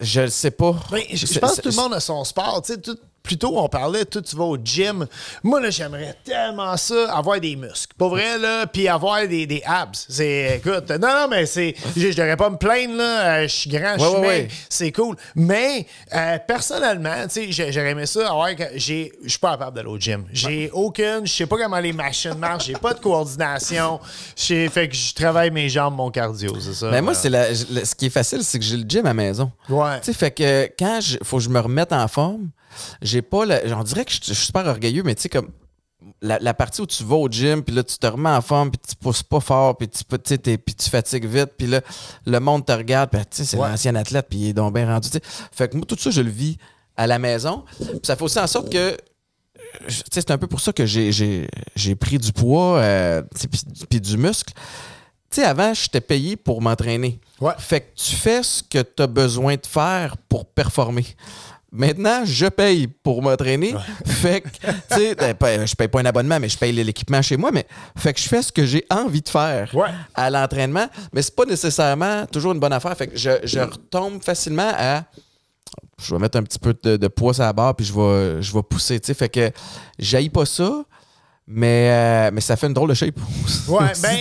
Je le sais pas. Je, je pense que tout le monde a son sport. Tu sais, tout- plus tôt, on parlait, toi, tu vas au gym. Moi, là, j'aimerais tellement ça, avoir des muscles. Pas vrai, là, puis avoir des, des abs. C'est, écoute, non, non, mais c'est, je, je devrais pas me plaindre, là. euh, Je suis grand, je suis ouais, c'est cool. Mais, euh, personnellement, tu sais, j'aurais aimé ça, avoir, j'ai, je suis pas capable d'aller au gym. J'ai aucune, je sais pas comment les machines marchent, j'ai pas de coordination. Fait que je travaille mes jambes, mon cardio, c'est ça. Mais moi, c'est la- ce qui est facile, c'est que j'ai le gym à la maison. Ouais. Tu sais, fait que quand il faut que je me remette en forme, j'ai pas. le- on dirait que je, je suis super orgueilleux, mais tu sais, comme. La, la partie où tu vas au gym, puis là, tu te remets en forme, puis tu pousses pas fort, puis tu, puis tu fatigues vite, puis là, le monde te regarde, puis tu sais, c'est Ouais. l'ancien athlète, puis il est donc bien rendu. tu sais. Fait que moi, tout ça, je le vis à la maison. Puis ça fait aussi en sorte que tu sais, c'est un peu pour ça que j'ai, pris du poids euh, puis du muscle. Tu sais, avant, j'étais payé pour m'entraîner. Ouais. Fait que tu fais ce que tu as besoin de faire pour performer. Maintenant, je paye pour m'entraîner. Fait que, tu sais, ben, pas- je paye pas un abonnement, mais je paye l'équipement chez moi. Mais fait que je fais ce que j'ai envie de faire Ouais. à l'entraînement. Mais c'est pas nécessairement toujours une bonne affaire. Fait que je, je retombe facilement à je vais mettre un petit peu de, de poids à la barre puis je vais, je vais pousser. tu sais. Fait que j'haïs pas ça, mais, euh, mais ça fait une drôle de shape. <laughs> Ouais, ben,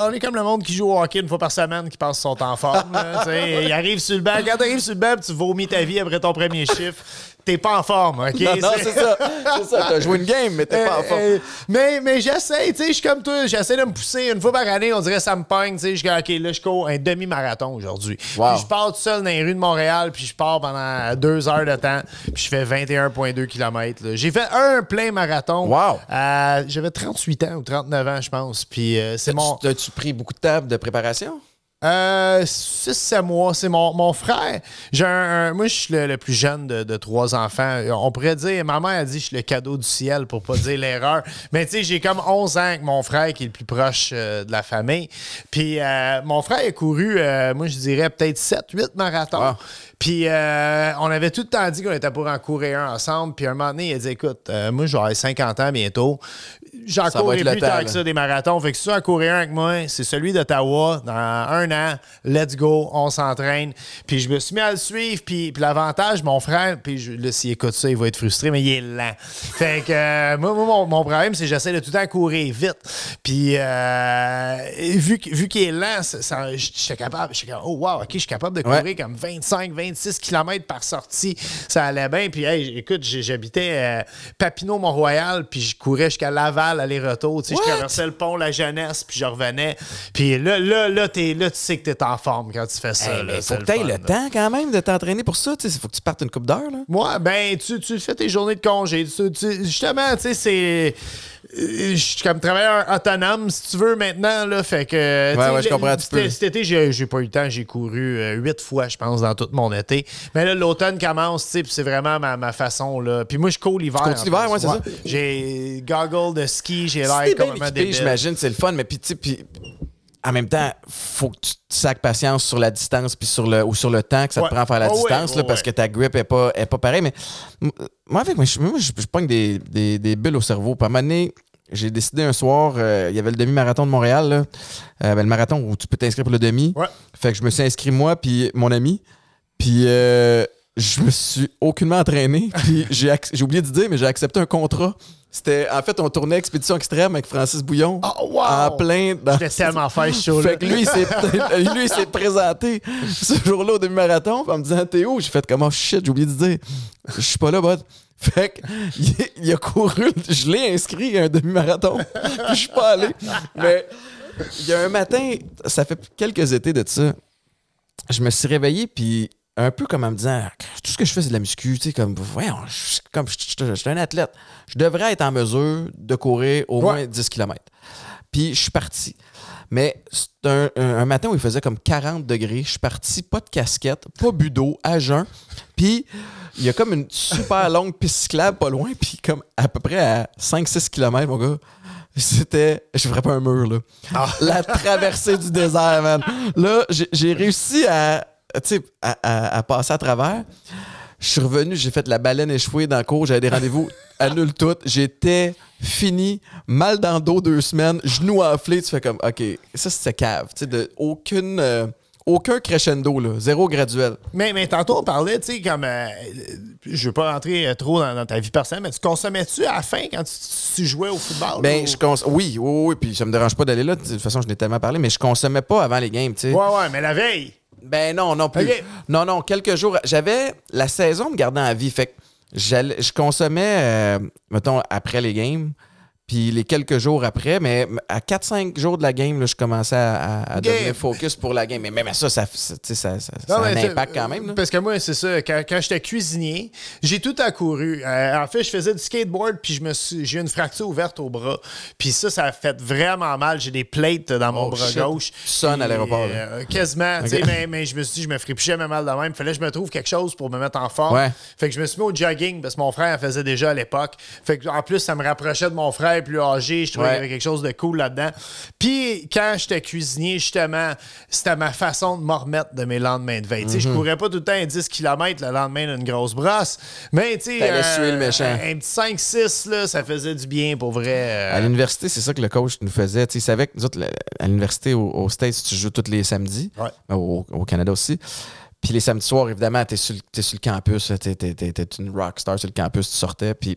on est comme le monde qui joue au hockey une fois par semaine, qui passe son temps en forme. là, il arrive sur le banc. Quand tu arrives sur le banc, tu vomis ta vie après ton premier chiffre. T'es pas en forme, OK? Non, non, c'est ça. C'est ça. T'as joué une game, mais t'es pas en Euh, forme. euh, mais mais j'essaie, tu sais, je suis comme toi, j'essaie de me pousser une fois par année, on dirait ça me pogne, tu sais, je dis OK, là je cours un demi-marathon aujourd'hui. Wow. Puis je pars tout seul dans les rues de Montréal, puis je pars pendant deux heures de temps, puis je fais 21.2 km. J'ai fait un plein marathon. Wow. Euh, J'avais 38 ans ou 39 ans, je pense. Puis euh, c'est mon Tu- As-tu pris beaucoup de tables de préparation? Euh, 6-7 mois, c'est mon, mon frère. J'ai un, un- moi, je suis le, le plus jeune de, de trois enfants. On pourrait dire, ma mère a dit, je suis le cadeau du ciel pour pas dire l'erreur. Mais tu sais, j'ai comme 11 ans avec mon frère qui est le plus proche euh, de la famille. Puis euh, mon frère a couru, euh, moi, je dirais peut-être 7-8 marathons. Puis euh, on avait tout le temps dit qu'on était pour en courir un ensemble. Puis un moment donné, il a dit, écoute, euh, moi, je vais avoir 50 ans bientôt. J'en courrai le plus tant que ça des marathons. Fait que si tu en courir un avec moi, c'est celui d'Ottawa. Dans un an, let's go, on s'entraîne. Puis je me suis mis à le suivre. Puis, puis l'avantage, mon frère, puis je- là, s'il écoute ça, il va être frustré, mais il est lent. Fait que euh, moi, moi, mon, mon problème, c'est que j'essaie de tout le temps courir vite. Puis euh, vu, vu qu'il est lent, ça, ça- j'étais capable. J'étais comme, oh wow, ok, je suis capable de courir Ouais. comme 25, 26 km par sortie. Ça allait bien. Puis hey, écoute, j'habitais euh, Papineau-Mont-Royal, puis je courais jusqu'à Laval aller-retour. Tu sais, je traversais le pont La Jeunesse, puis je revenais. Puis là, là, là, là, tu sais que t'es en forme quand tu fais ça. Hey, là, faut que tu fun, le là. temps quand même de t'entraîner pour ça. Il faut que tu partes une coupe d'heure. là. Moi, ben, tu, tu fais tes journées de congé. Tu- tu- justement, tu sais, c'est. Euh, Je suis comme travailleur autonome, si tu veux, maintenant. Là, fait que. tu sais, ouais, je comprends, cet- été, j'ai j'ai pas eu le temps. J'ai couru euh, huit fois, je pense, dans tout mon été. Mais là, l'automne commence, tu sais, c'est vraiment ma, ma façon. Là. Puis moi, je cours l'hiver. l'hiver, ouais, c'est ça. J'ai goggle de ski, j'ai l'air complètement équipé, débile. j'imagine, c'est le fun, mais puis, tu sais, en même temps, faut que tu te sacs patience sur la distance puis sur le, ou sur le temps que ça Ouais. te prend à faire la Oh, ouais, distance, là, oh, parce que ta grip est pas, est pas pareille. Mais moi, avec, moi, je, moi, je, je pogne des, des, des bulles au cerveau. Puis à un moment donné, j'ai décidé un soir, euh, il y avait le demi-marathon de Montréal, là, Euh, ben, le marathon où tu peux t'inscrire pour le demi. Ouais. Fait que je me suis inscrit moi puis mon ami. Puis euh, je me suis aucunement entraîné. Puis <laughs> j'ai j'ai oublié de dire, mais j'ai accepté un contrat. C'était en fait on tournait Expédition Extrême avec Francis Bouillon. Oh, wow! En plein dans J'étais tellement fait show-là. fait que lui, il s'est, <laughs> lui, il s'est présenté ce jour-là au demi-marathon en me disant T'es où J'ai fait comme oh shit, j'ai oublié de dire. Je suis pas là, bud. Fait que, il, il a couru, je l'ai inscrit à un demi-marathon. <laughs> Je suis pas allé. Mais il y a un matin, ça fait quelques étés de ça, je me suis réveillé, puis un peu comme en me disant tout ce que je fais, c'est de la muscu, tu sais, comme, voyons, je, comme, je, je- je suis un athlète. Je devrais être en mesure de courir au moins 10 km. Puis je suis parti. Mais c'est un, un- un matin où il faisait comme 40 degrés. Je suis parti, pas de casquette, pas bu d'eau, à jeun. Puis il y a comme une super <laughs> longue piste cyclable pas loin, puis comme à peu près à 5-6 km, mon gars. C'était. Je ferais pas un mur, là. La traversée du désert, man. Là, j'ai réussi à, à, à- à passer à travers. Je suis revenu, j'ai fait la baleine échouée dans le cours, j'avais des rendez-vous, <laughs> annule tout. J'étais fini, mal dans le dos deux semaines, genoux enflés. Tu fais comme, OK, ça c'était cave. Tu sais, de aucune. euh, aucun crescendo, là. Zéro graduel. Mais, mais tantôt, on parlait, tu sais, comme. euh, je veux pas rentrer euh, trop dans, dans ta vie personnelle, mais tu consommais-tu à la fin quand tu, tu jouais au football? Ben, ou- je cons- oui, oui, oui, puis ça me dérange pas d'aller là. De toute façon, je n'ai tellement parlé, mais je consommais pas avant les games, tu sais. Ouais, ouais, mais la veille. Ben non, non plus. Non, non, quelques jours. J'avais la saison me gardant en vie. Fait que je consommais, euh, mettons, après les games, puis les quelques jours après, mais à 4-5 jours de la game, là, je commençais à, à- à Ok. devenir focus pour la game. Mais même à ça, ça, ça, ça, ça- Non, a un impact quand même. là. Parce que moi, c'est ça. Quand, quand j'étais cuisinier, j'ai tout accouru. Euh, en fait, je faisais du skateboard, puis je me suis, j'ai eu une fracture ouverte au bras. Puis ça, ça a fait vraiment mal. J'ai des plates dans mon Oh, bras shit. gauche. Tu sonnes à l'aéroport, euh, quasiment. Mais, mais je me suis dit, je me ferais plus jamais mal de même. Fallait que je me trouve quelque chose pour me mettre en forme. Ouais. Fait que je me suis mis au jogging, parce que mon frère en faisait déjà à l'époque. Fait que, en plus, ça me rapprochait de mon frère plus âgé. Je trouvais Ouais. qu'il y avait quelque chose de cool là-dedans. Puis quand j'étais cuisinier, justement, c'était ma façon de me remettre de mes lendemains de veille. Sais, Mhm. Je courais pas tout le temps à 10 km le lendemain d'une grosse brosse. Mais tu sais, le méchant. un, un petit 5-6, là, ça faisait du bien pour vrai. euh. À l'université, c'est ça que le coach nous faisait. Tu sais, il savait que nous autres, à l'université, au, au States, tu joues tous les samedis. Ouais. Ben, Au, au Canada aussi. Puis les samedis soirs, évidemment, t'es sur, sur le campus. T'es une rockstar sur le campus, tu sortais. Puis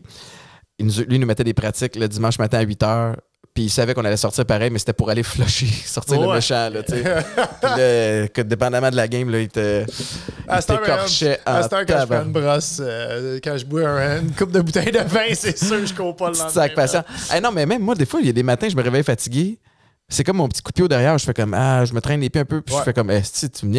il nous- lui, il nous mettait des pratiques le dimanche matin à 8 h. Puis il savait qu'on allait sortir pareil, mais c'était pour aller <laughs> flusher, sortir le méchant, là. <laughs> Puis là, que dépendamment de la game, là, il te. À il t'écorchait à en quand je prends une brosse, euh, quand je bois un- une coupe de bouteille de vin, <laughs> c'est sûr que je cours pas le lendemain. sac patient. Eh non, mais même moi, des fois, il y a des matins, je me réveille fatigué. C'est comme mon petit coup de pied au derrière. Je fais comme, ah, je me traîne les pieds un peu. Puis Ouais. je fais comme, eh, si, tu me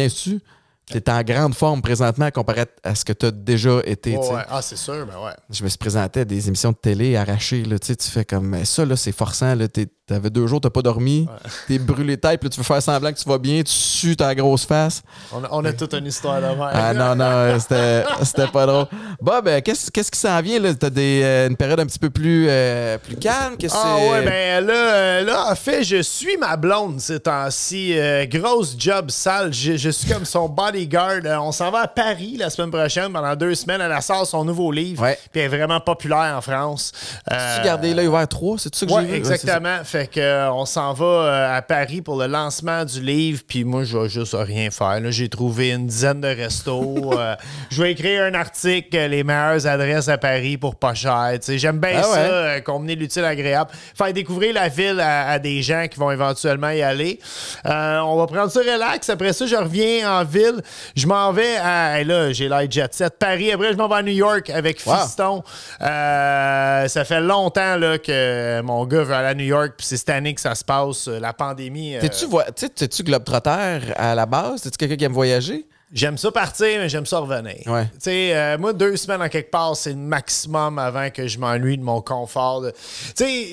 niaises-tu? T'es en grande forme présentement comparé à ce que tu as déjà été. Ouais, tu ouais. Ah, c'est sûr, ben ouais. Je me suis présenté à des émissions de télé arrachées. Là, tu tu fais comme, ça, là, c'est forçant. Là, t'es- t'avais deux jours, t'as pas dormi. T'es brûlé tête. Puis là, tu veux faire semblant que tu vas bien. Tu sues ta grosse face. On a, on a toute une histoire de même. Ah non, non, c'était c'était pas drôle. Bob, euh, qu'est-ce qui s'en vient? là? T'as des, euh, une période un petit peu plus, euh, plus calme? Ah ouais, ben là, euh, là, en fait, je suis ma blonde ces temps-ci. Euh, grosse job sale. Je, je suis comme son Euh, on s'en va à Paris la semaine prochaine. Pendant deux semaines, elle sort son nouveau livre. Ouais. Puis elle est vraiment populaire en France. Euh, Tu gardé l'œil ouvert 3, c'est ça que j'ai Ouais, ça. exactement. fait que euh, on s'en va euh, à Paris pour le lancement du livre, puis moi je vais juste rien faire. J'ai trouvé une dizaine de restos. <laughs> euh, je vais écrire un article les meilleures adresses à Paris pour pas cher. J'aime bien Ah ça, combiner l'utile agréable, faire découvrir la ville à, à des gens qui vont éventuellement y aller. On va prendre ça relax. Après ça, je reviens en ville. Je m'en vais à là, j'ai l'air jet set Paris. Après, je m'en vais à New York avec Wow. Fiston. Euh, ça fait longtemps là, que mon gars veut aller à New York, puis c'est cette année que ça se passe, euh, la pandémie. euh, T'es-tu sais, t'es-tu globetrotter à la base? T'es-tu quelqu'un qui aime voyager? J'aime ça partir, mais j'aime ça revenir. Ouais. Tu sais, euh, moi, deux semaines en quelque part, c'est le maximum avant que je m'ennuie de mon confort. de- Tu sais,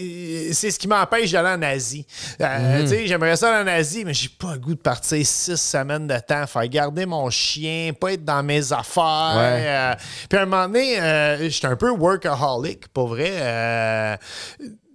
euh, c'est ce qui m'empêche d'aller en Asie. Euh. Tu sais, j'aimerais ça aller en Asie, mais j'ai pas le goût de partir six semaines de temps, faire garder mon chien, pas être dans mes affaires. Ouais. Euh, puis à un moment donné, euh, j'étais un peu workaholic, pour vrai.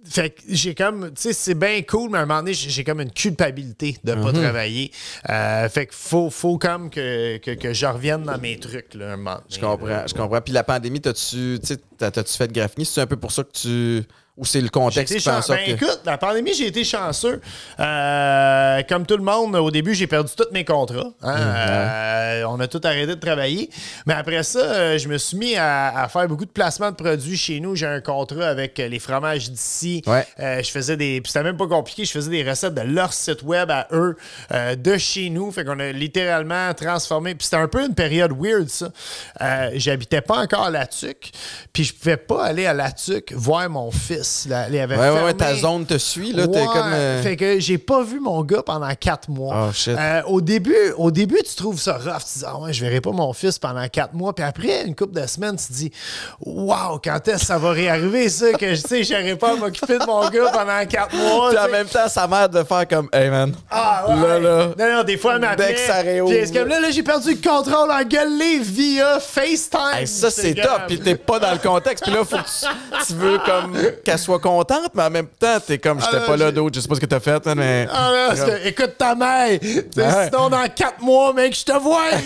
Fait que j'ai comme, tu sais, c'est bien cool, mais à un moment donné, j'ai comme une culpabilité de pas Mhm. travailler. Euh, fait que faut, faut comme que, que, que je revienne dans mes trucs, là, un moment donné, Je comprends, je comprends. Puis la pandémie, t'as-tu tu sais, t'as- t'as-tu fait de graphie? C'est un peu pour ça que tu. Ou c'est le contexte qui fait en sorte ben, que. écoute, la pandémie, j'ai été chanceux. Euh, comme tout le monde, au début, j'ai perdu tous mes contrats. hein. Euh, on a tout arrêté de travailler. Mais après ça, euh, je me suis mis à, à faire beaucoup de placements de produits chez nous. J'ai un contrat avec les fromages d'ici. Ouais. Euh, je faisais des. puis C'était même pas compliqué. Je faisais des recettes de leur site web à eux, de chez nous. Fait qu'on a littéralement transformé. Puis c'était un peu une période weird, ça. J'habitais pas encore à La Tuque. Puis je pouvais pas aller à La Tuque voir mon fils. Là, il avait Ouais, ouais, ouais, ta zone te suit, là. T'es Ouais, comme. euh, Fait que j'ai pas vu mon gars pendant quatre mois. Oh, shit. Euh, au, début, au début, tu trouves ça rough. Tu dis, ah ouais, je verrai pas mon fils pendant quatre mois. Puis après, une couple de semaines, tu te dis, waouh, quand est-ce que ça va réarriver, ça, que je sais, j'aurais pas à m'occuper de mon gars pendant quatre mois. Puis en même temps, sa mère de faire comme, hey man. Ah, ouais. Là, là. Non, non, des fois, elle m'appelait. Puis est-ce que là, là j'ai perdu le contrôle en gueuler via FaceTime. Hey, ça, c'est top. Puis t'es pas dans le contexte. Puis là, faut que tu, tu veux comme qu'elle soit contente, mais en même temps, t'es comme, j'étais Ah, pas là d'autre. Je sais pas ce que t'as fait, hein, mais. Ah là, parce que, écoute ta mère. Ouais. Sinon, dans quatre mois, mec, je te vois. <laughs>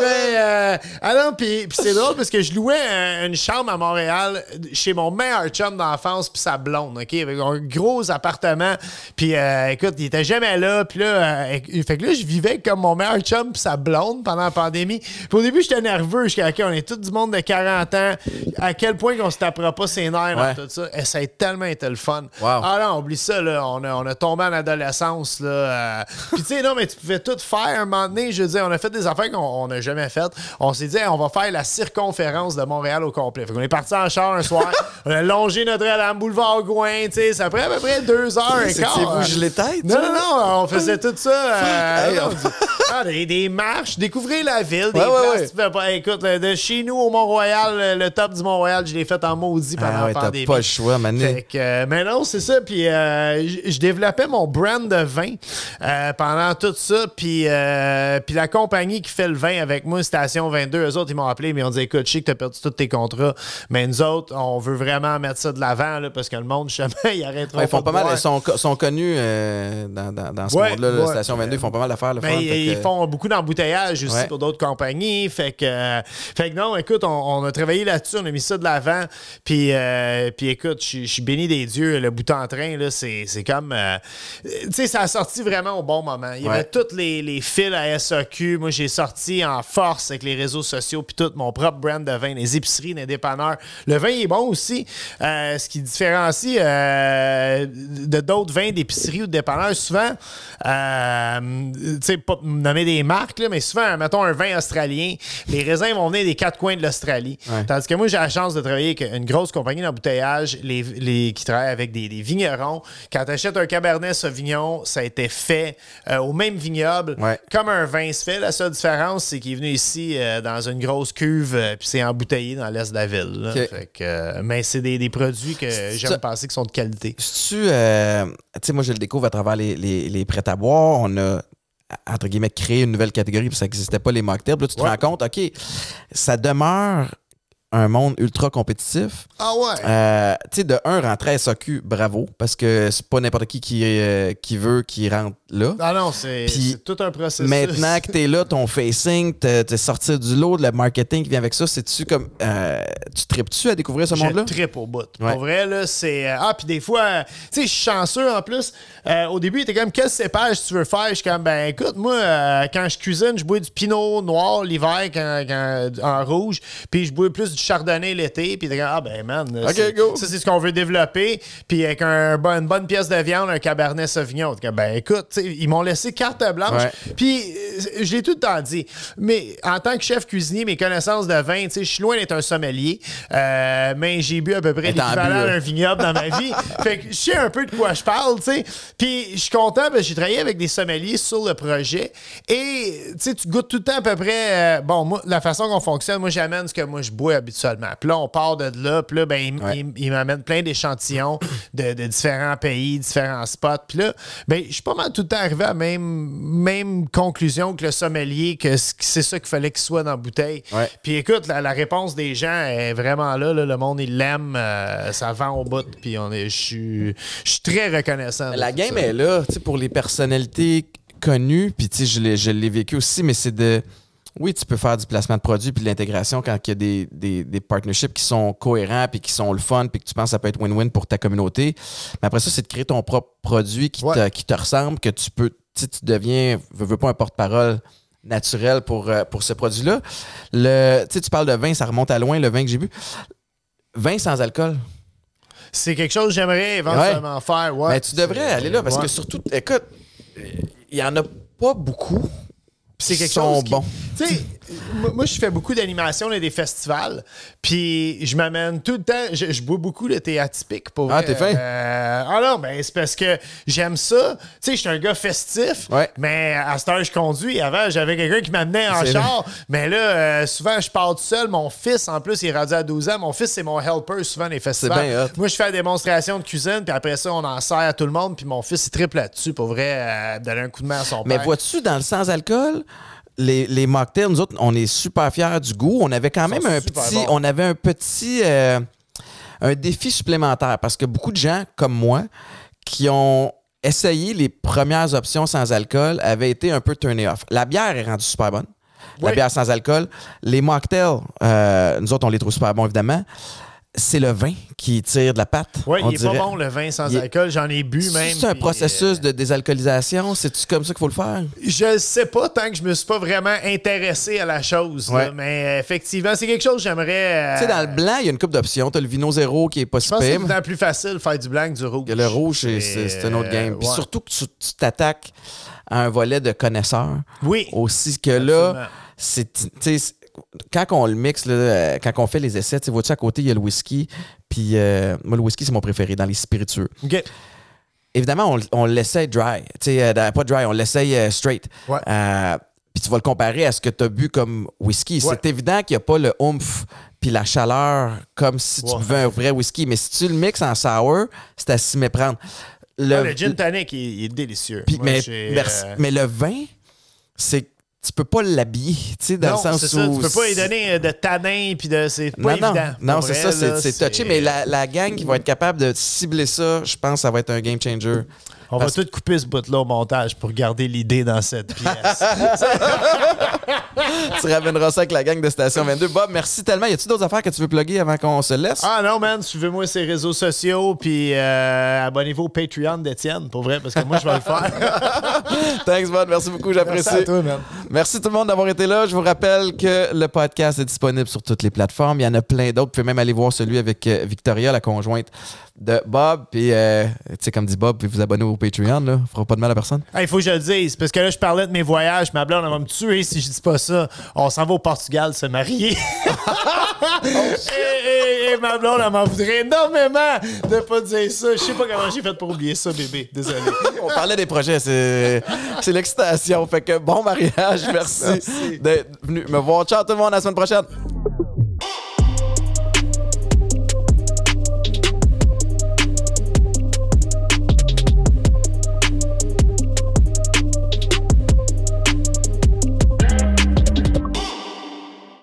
Mais, euh, ah non, puis c'est drôle parce que je louais un- une chambre à Montréal chez mon meilleur chum d'enfance puis sa blonde, OK? Avec un gros appartement. Puis euh, écoute, il était jamais là. Puis là, euh, fait que là, je vivais comme mon meilleur chum puis sa blonde pendant la pandémie. Puis au début, j'étais nerveux. J'étais, OK, on est tous du monde de 40 ans. À quel point qu'on se tapera pas ses nerfs Ouais. tout ça. Et ça a tellement été le fun. Wow. Ah non, oublie ça, là. On a, on a tombé en adolescence, là. euh. Puis, tu sais, non, mais tu pouvais tout faire un moment donné. Je veux dire, on a fait des affaires qu'on n'a jamais faites. On s'est dit, hey, on va faire la circonférence de Montréal au complet. Fait qu'on est parti en char un soir. <laughs> on a longé Notre-Dame, boulevard Gouin, tu sais. Ça prend à peu près deux heures et quart. C'est-tu vous gelé tête? Non, non, non, on faisait tout ça. euh, Hey, on- ah, des, des marches, découvrir la ville, des Ouais, places. ouais. tu fais pas- écoute, de chez nous au Mont-Royal, le, top du Mont-Royal, je l'ai fait en maudit pendant Ah ouais, la pandémie. pas le choix, mané? Fait que, euh, mais non, c'est ça. Puis euh, je développais mon brand de vin euh, pendant tout ça. Puis, puis la compagnie qui fait le vin avec moi, Station 22, eux autres, ils m'ont appelé, mais ils ont dit écoute, je sais que tu as perdu tous tes contrats, mais nous autres, on veut vraiment mettre ça de l'avant là, parce que le monde, <laughs> justement, ils arrêteront Ouais, ils font pas mal, ils sont, sont connus euh, dans, dans, dans ce Ouais, monde-là, ouais. Station 22, ils font pas mal d'affaires, Ben, ils, que- font beaucoup d'embouteillages aussi pour d'autres compagnies. Fait que, euh, fait que non, écoute, on, on a travaillé là-dessus, on a mis ça de l'avant. Puis, euh, puis écoute, écoute, je suis- béni des dieux. Le bout en train, là, c'est c'est comme. euh, tu sais, ça a sorti vraiment au bon moment. Il y Ouais. avait tous les, les fils à SAQ. Moi, j'ai sorti en force avec les réseaux sociaux, puis tout mon propre brand de vin, les épiceries, les dépanneurs. Le vin est bon aussi. Euh, ce qui différencie euh, de d'autres vins d'épicerie ou de dépanneurs, souvent, euh, tu sais, pas nommer des marques, là, mais souvent, mettons un vin australien, les raisins vont venir des quatre coins de l'Australie. Ouais. Tandis que moi, j'ai la chance de travailler avec une grosse compagnie d'embouteillage les, les, qui travaille avec des, des vignerons. Quand tu achètes un Cabernet Sauvignon, ça a été fait euh, au même vignoble, Ouais. comme un vin se fait. La seule différence, c'est qu'il est venu ici euh, dans une grosse cuve, euh, puis c'est embouteillé dans l'est de la ville. Fait que, mais c'est des, des produits que j'aime penser qui sont de qualité. Tu sais, moi, je le découvre à travers les, les, les prêts à boire. On a, entre guillemets, créé une nouvelle catégorie, puis ça n'existait pas, les mocktails. Là, tu te Ouais. rends compte, OK, ça demeure un monde ultra compétitif. Ah ouais? Euh, tu sais, de un, rentrer à SAQ, bravo, parce que c'est pas n'importe qui qui, euh, qui veut qui rentre là. Ah non, c'est tout un processus. Maintenant que t'es là, ton facing, t'es sorti du lot, le marketing qui vient avec ça, c'est-tu comme. euh, tu tripes-tu à découvrir ce monde-là? Je tripe au bout. Ouais. Pour vrai, là, c'est. euh, Ah, puis des fois, tu sais, je suis chanceux en plus. Au début, il était comme, quel cépage tu veux faire? Je suis comme, ben écoute, moi, euh, quand je cuisine, je bois du pinot noir l'hiver quand, quand- en rouge, puis je bois plus du chardonnay l'été, puis t'es comme, ah, ben man, go. ça, c'est ce qu'on veut développer. Puis avec un, une bonne pièce de viande, un cabernet sauvignon. T'es comme, Ben écoute, ils m'ont laissé carte blanche. Puis euh, je l'ai tout le temps dit. Mais en tant que chef cuisinier, mes connaissances de vin, tu sais, je suis loin d'être un sommelier, euh, mais j'ai bu à peu près l'équivalent là. d'un vignoble dans ma vie. <laughs> fait que je sais un peu de quoi je parle, tu sais. Puis je suis content parce que j'ai travaillé avec des sommeliers sur le projet. Et tu sais, tu goûtes tout le temps à peu près. euh, bon, moi, la façon qu'on fonctionne, moi, j'amène ce que moi je bois habituellement. Puis là, on part de là. Puis là, ben, il, Ouais. il- il m'amène plein d'échantillons de, de différents pays, différents spots. Puis là, ben, je suis pas mal tout le temps arrivé à la même, même conclusion que le sommelier, que c'est ça qu'il fallait qu'il soit dans la bouteille. Ouais. Puis écoute, la, la réponse des gens est vraiment là. là. le monde, il l'aime. euh, ça vend au bout. Puis on est, je suis très reconnaissant. La game ça. est là, tu sais, pour les personnalités connues, puis tu sais, je l'ai- je l'ai vécu aussi, mais c'est de. Oui, tu peux faire du placement de produits puis de l'intégration quand il y a des, des, des partnerships qui sont cohérents puis qui sont le fun puis que tu penses que ça peut être win-win pour ta communauté. Mais après ça, c'est de créer ton propre produit qui, te, qui te ressemble, que tu peux, tu deviens, veux, veux pas un porte-parole naturel pour, euh, pour ce produit-là. Le, tu parles de vin, ça remonte à loin, le vin que j'ai bu. Vin sans alcool. C'est quelque chose que j'aimerais éventuellement faire. Ouais. Mais tu devrais aller là parce ouais. que surtout, écoute, il y en a pas beaucoup. C'est quelque sont chose qui- bons. Tu sais, moi, je fais beaucoup d'animation et des festivals. Puis je m'amène tout le temps. Je, je bois beaucoup le thé atypique pour Ah, t'es fin? Euh, ah non, ben c'est parce que j'aime ça. Tu sais, je suis un gars festif. Ouais. Mais à cette heure, je conduis. Avant, j'avais quelqu'un qui m'amenait en char. Mais là, euh, souvent, je pars tout seul. Mon fils, en plus, il est rendu à 12 ans. Mon fils, c'est mon helper souvent des festivals. bien. Moi, je fais la démonstration de cuisine. Puis après ça, on en sert à tout le monde. Puis mon fils, il triple là-dessus pour vrai, euh, donner un coup de main à son Mais père. vois-tu, dans le sans-alcool, les, les mocktails, nous autres, on est super fiers du goût. On avait quand Ils même un petit, on avait un petit, euh, un défi supplémentaire parce que beaucoup de gens comme moi qui ont essayé les premières options sans alcool avaient été un peu turné off. La bière est rendue super bonne. La bière sans alcool. Les mocktails, euh, nous autres, on les trouve super bons, évidemment. C'est le vin qui tire de la pâte. Oui, il est dirait. pas bon le vin sans Il alcool. J'en ai bu même. C'est un processus euh, de désalcoolisation? C'est-tu comme ça qu'il faut le faire? Je sais pas tant que je me suis pas vraiment intéressé à la chose. là, mais euh, effectivement, c'est quelque chose que j'aimerais. euh, Tu sais, dans le blanc, il y a une coupe d'options. Tu as le vino zéro qui est pas Je si pense que c'est temps plus facile de faire du blanc que du rouge. Le rouge, c'est- c'est c'est un autre game. Puis ouais. surtout que tu t'attaques à un volet de connaisseurs Oui. aussi que Absolument. là, c'est c'est- quand on le mixe, là, euh, quand on fait les essais, tu vois-tu à côté, il y a le whisky. Puis euh, moi, le whisky, c'est mon préféré dans les spiritueux. Évidemment, on, on l'essaye dry. Euh, pas dry, on l'essaye euh, straight. Ouais. Puis tu vas le comparer à ce que tu as bu comme whisky. Ouais. C'est évident qu'il n'y a pas le oomph puis la chaleur comme si tu Ouais. buvais un vrai whisky. Mais si tu le mixes en sour, c'est à s'y méprendre. Le, Ah, le gin tonic, il, il est délicieux. Moi, mais, merci. mais le vin, c'est tu peux pas l'habiller, tu sais, dans non, le sens où... ça. Tu peux pas lui donner euh, de tanin puis de. C'est pas non, non, évident. non, Pour c'est ça, c'est touché, mais la, la gang qui va être capable de cibler ça, je pense que ça va être un game changer. On va tout couper ce bout-là au montage pour garder l'idée dans cette pièce. <laughs> tu ramèneras ça avec la gang de Station 22. Bob, merci tellement. Y a-tu d'autres affaires que tu veux plugger avant qu'on se laisse? ah non, man, suivez-moi les réseaux sociaux, puis euh, abonnez-vous au Patreon d'Étienne, pour vrai, parce que moi, je vais le faire. <laughs> Thanks, Bob. Merci beaucoup. J'apprécie. Merci à toi, man. Merci tout le monde d'avoir été là. Je vous rappelle que le podcast est disponible sur toutes les plateformes. Il y en a plein d'autres. Vous pouvez même aller voir celui avec euh, Victoria, la conjointe de Bob. Puis, euh, tu sais, comme dit Bob, puis vous abonner au Patreon. Là. fera pas de mal à personne. Il faut que je le dise, parce que là, je parlais de mes voyages. Ma blonde, elle va me tuer si je dis pas ça. On s'en va au Portugal se marier. <laughs> et, et- et ma blonde, elle m'en voudrait énormément de pas dire ça. Je sais pas comment j'ai fait pour oublier ça, bébé. Désolé. On parlait des projets, c'est c'est l'excitation. Fait que bon mariage, <laughs> merci d'être venu me voir. Ciao tout le monde, à la semaine prochaine.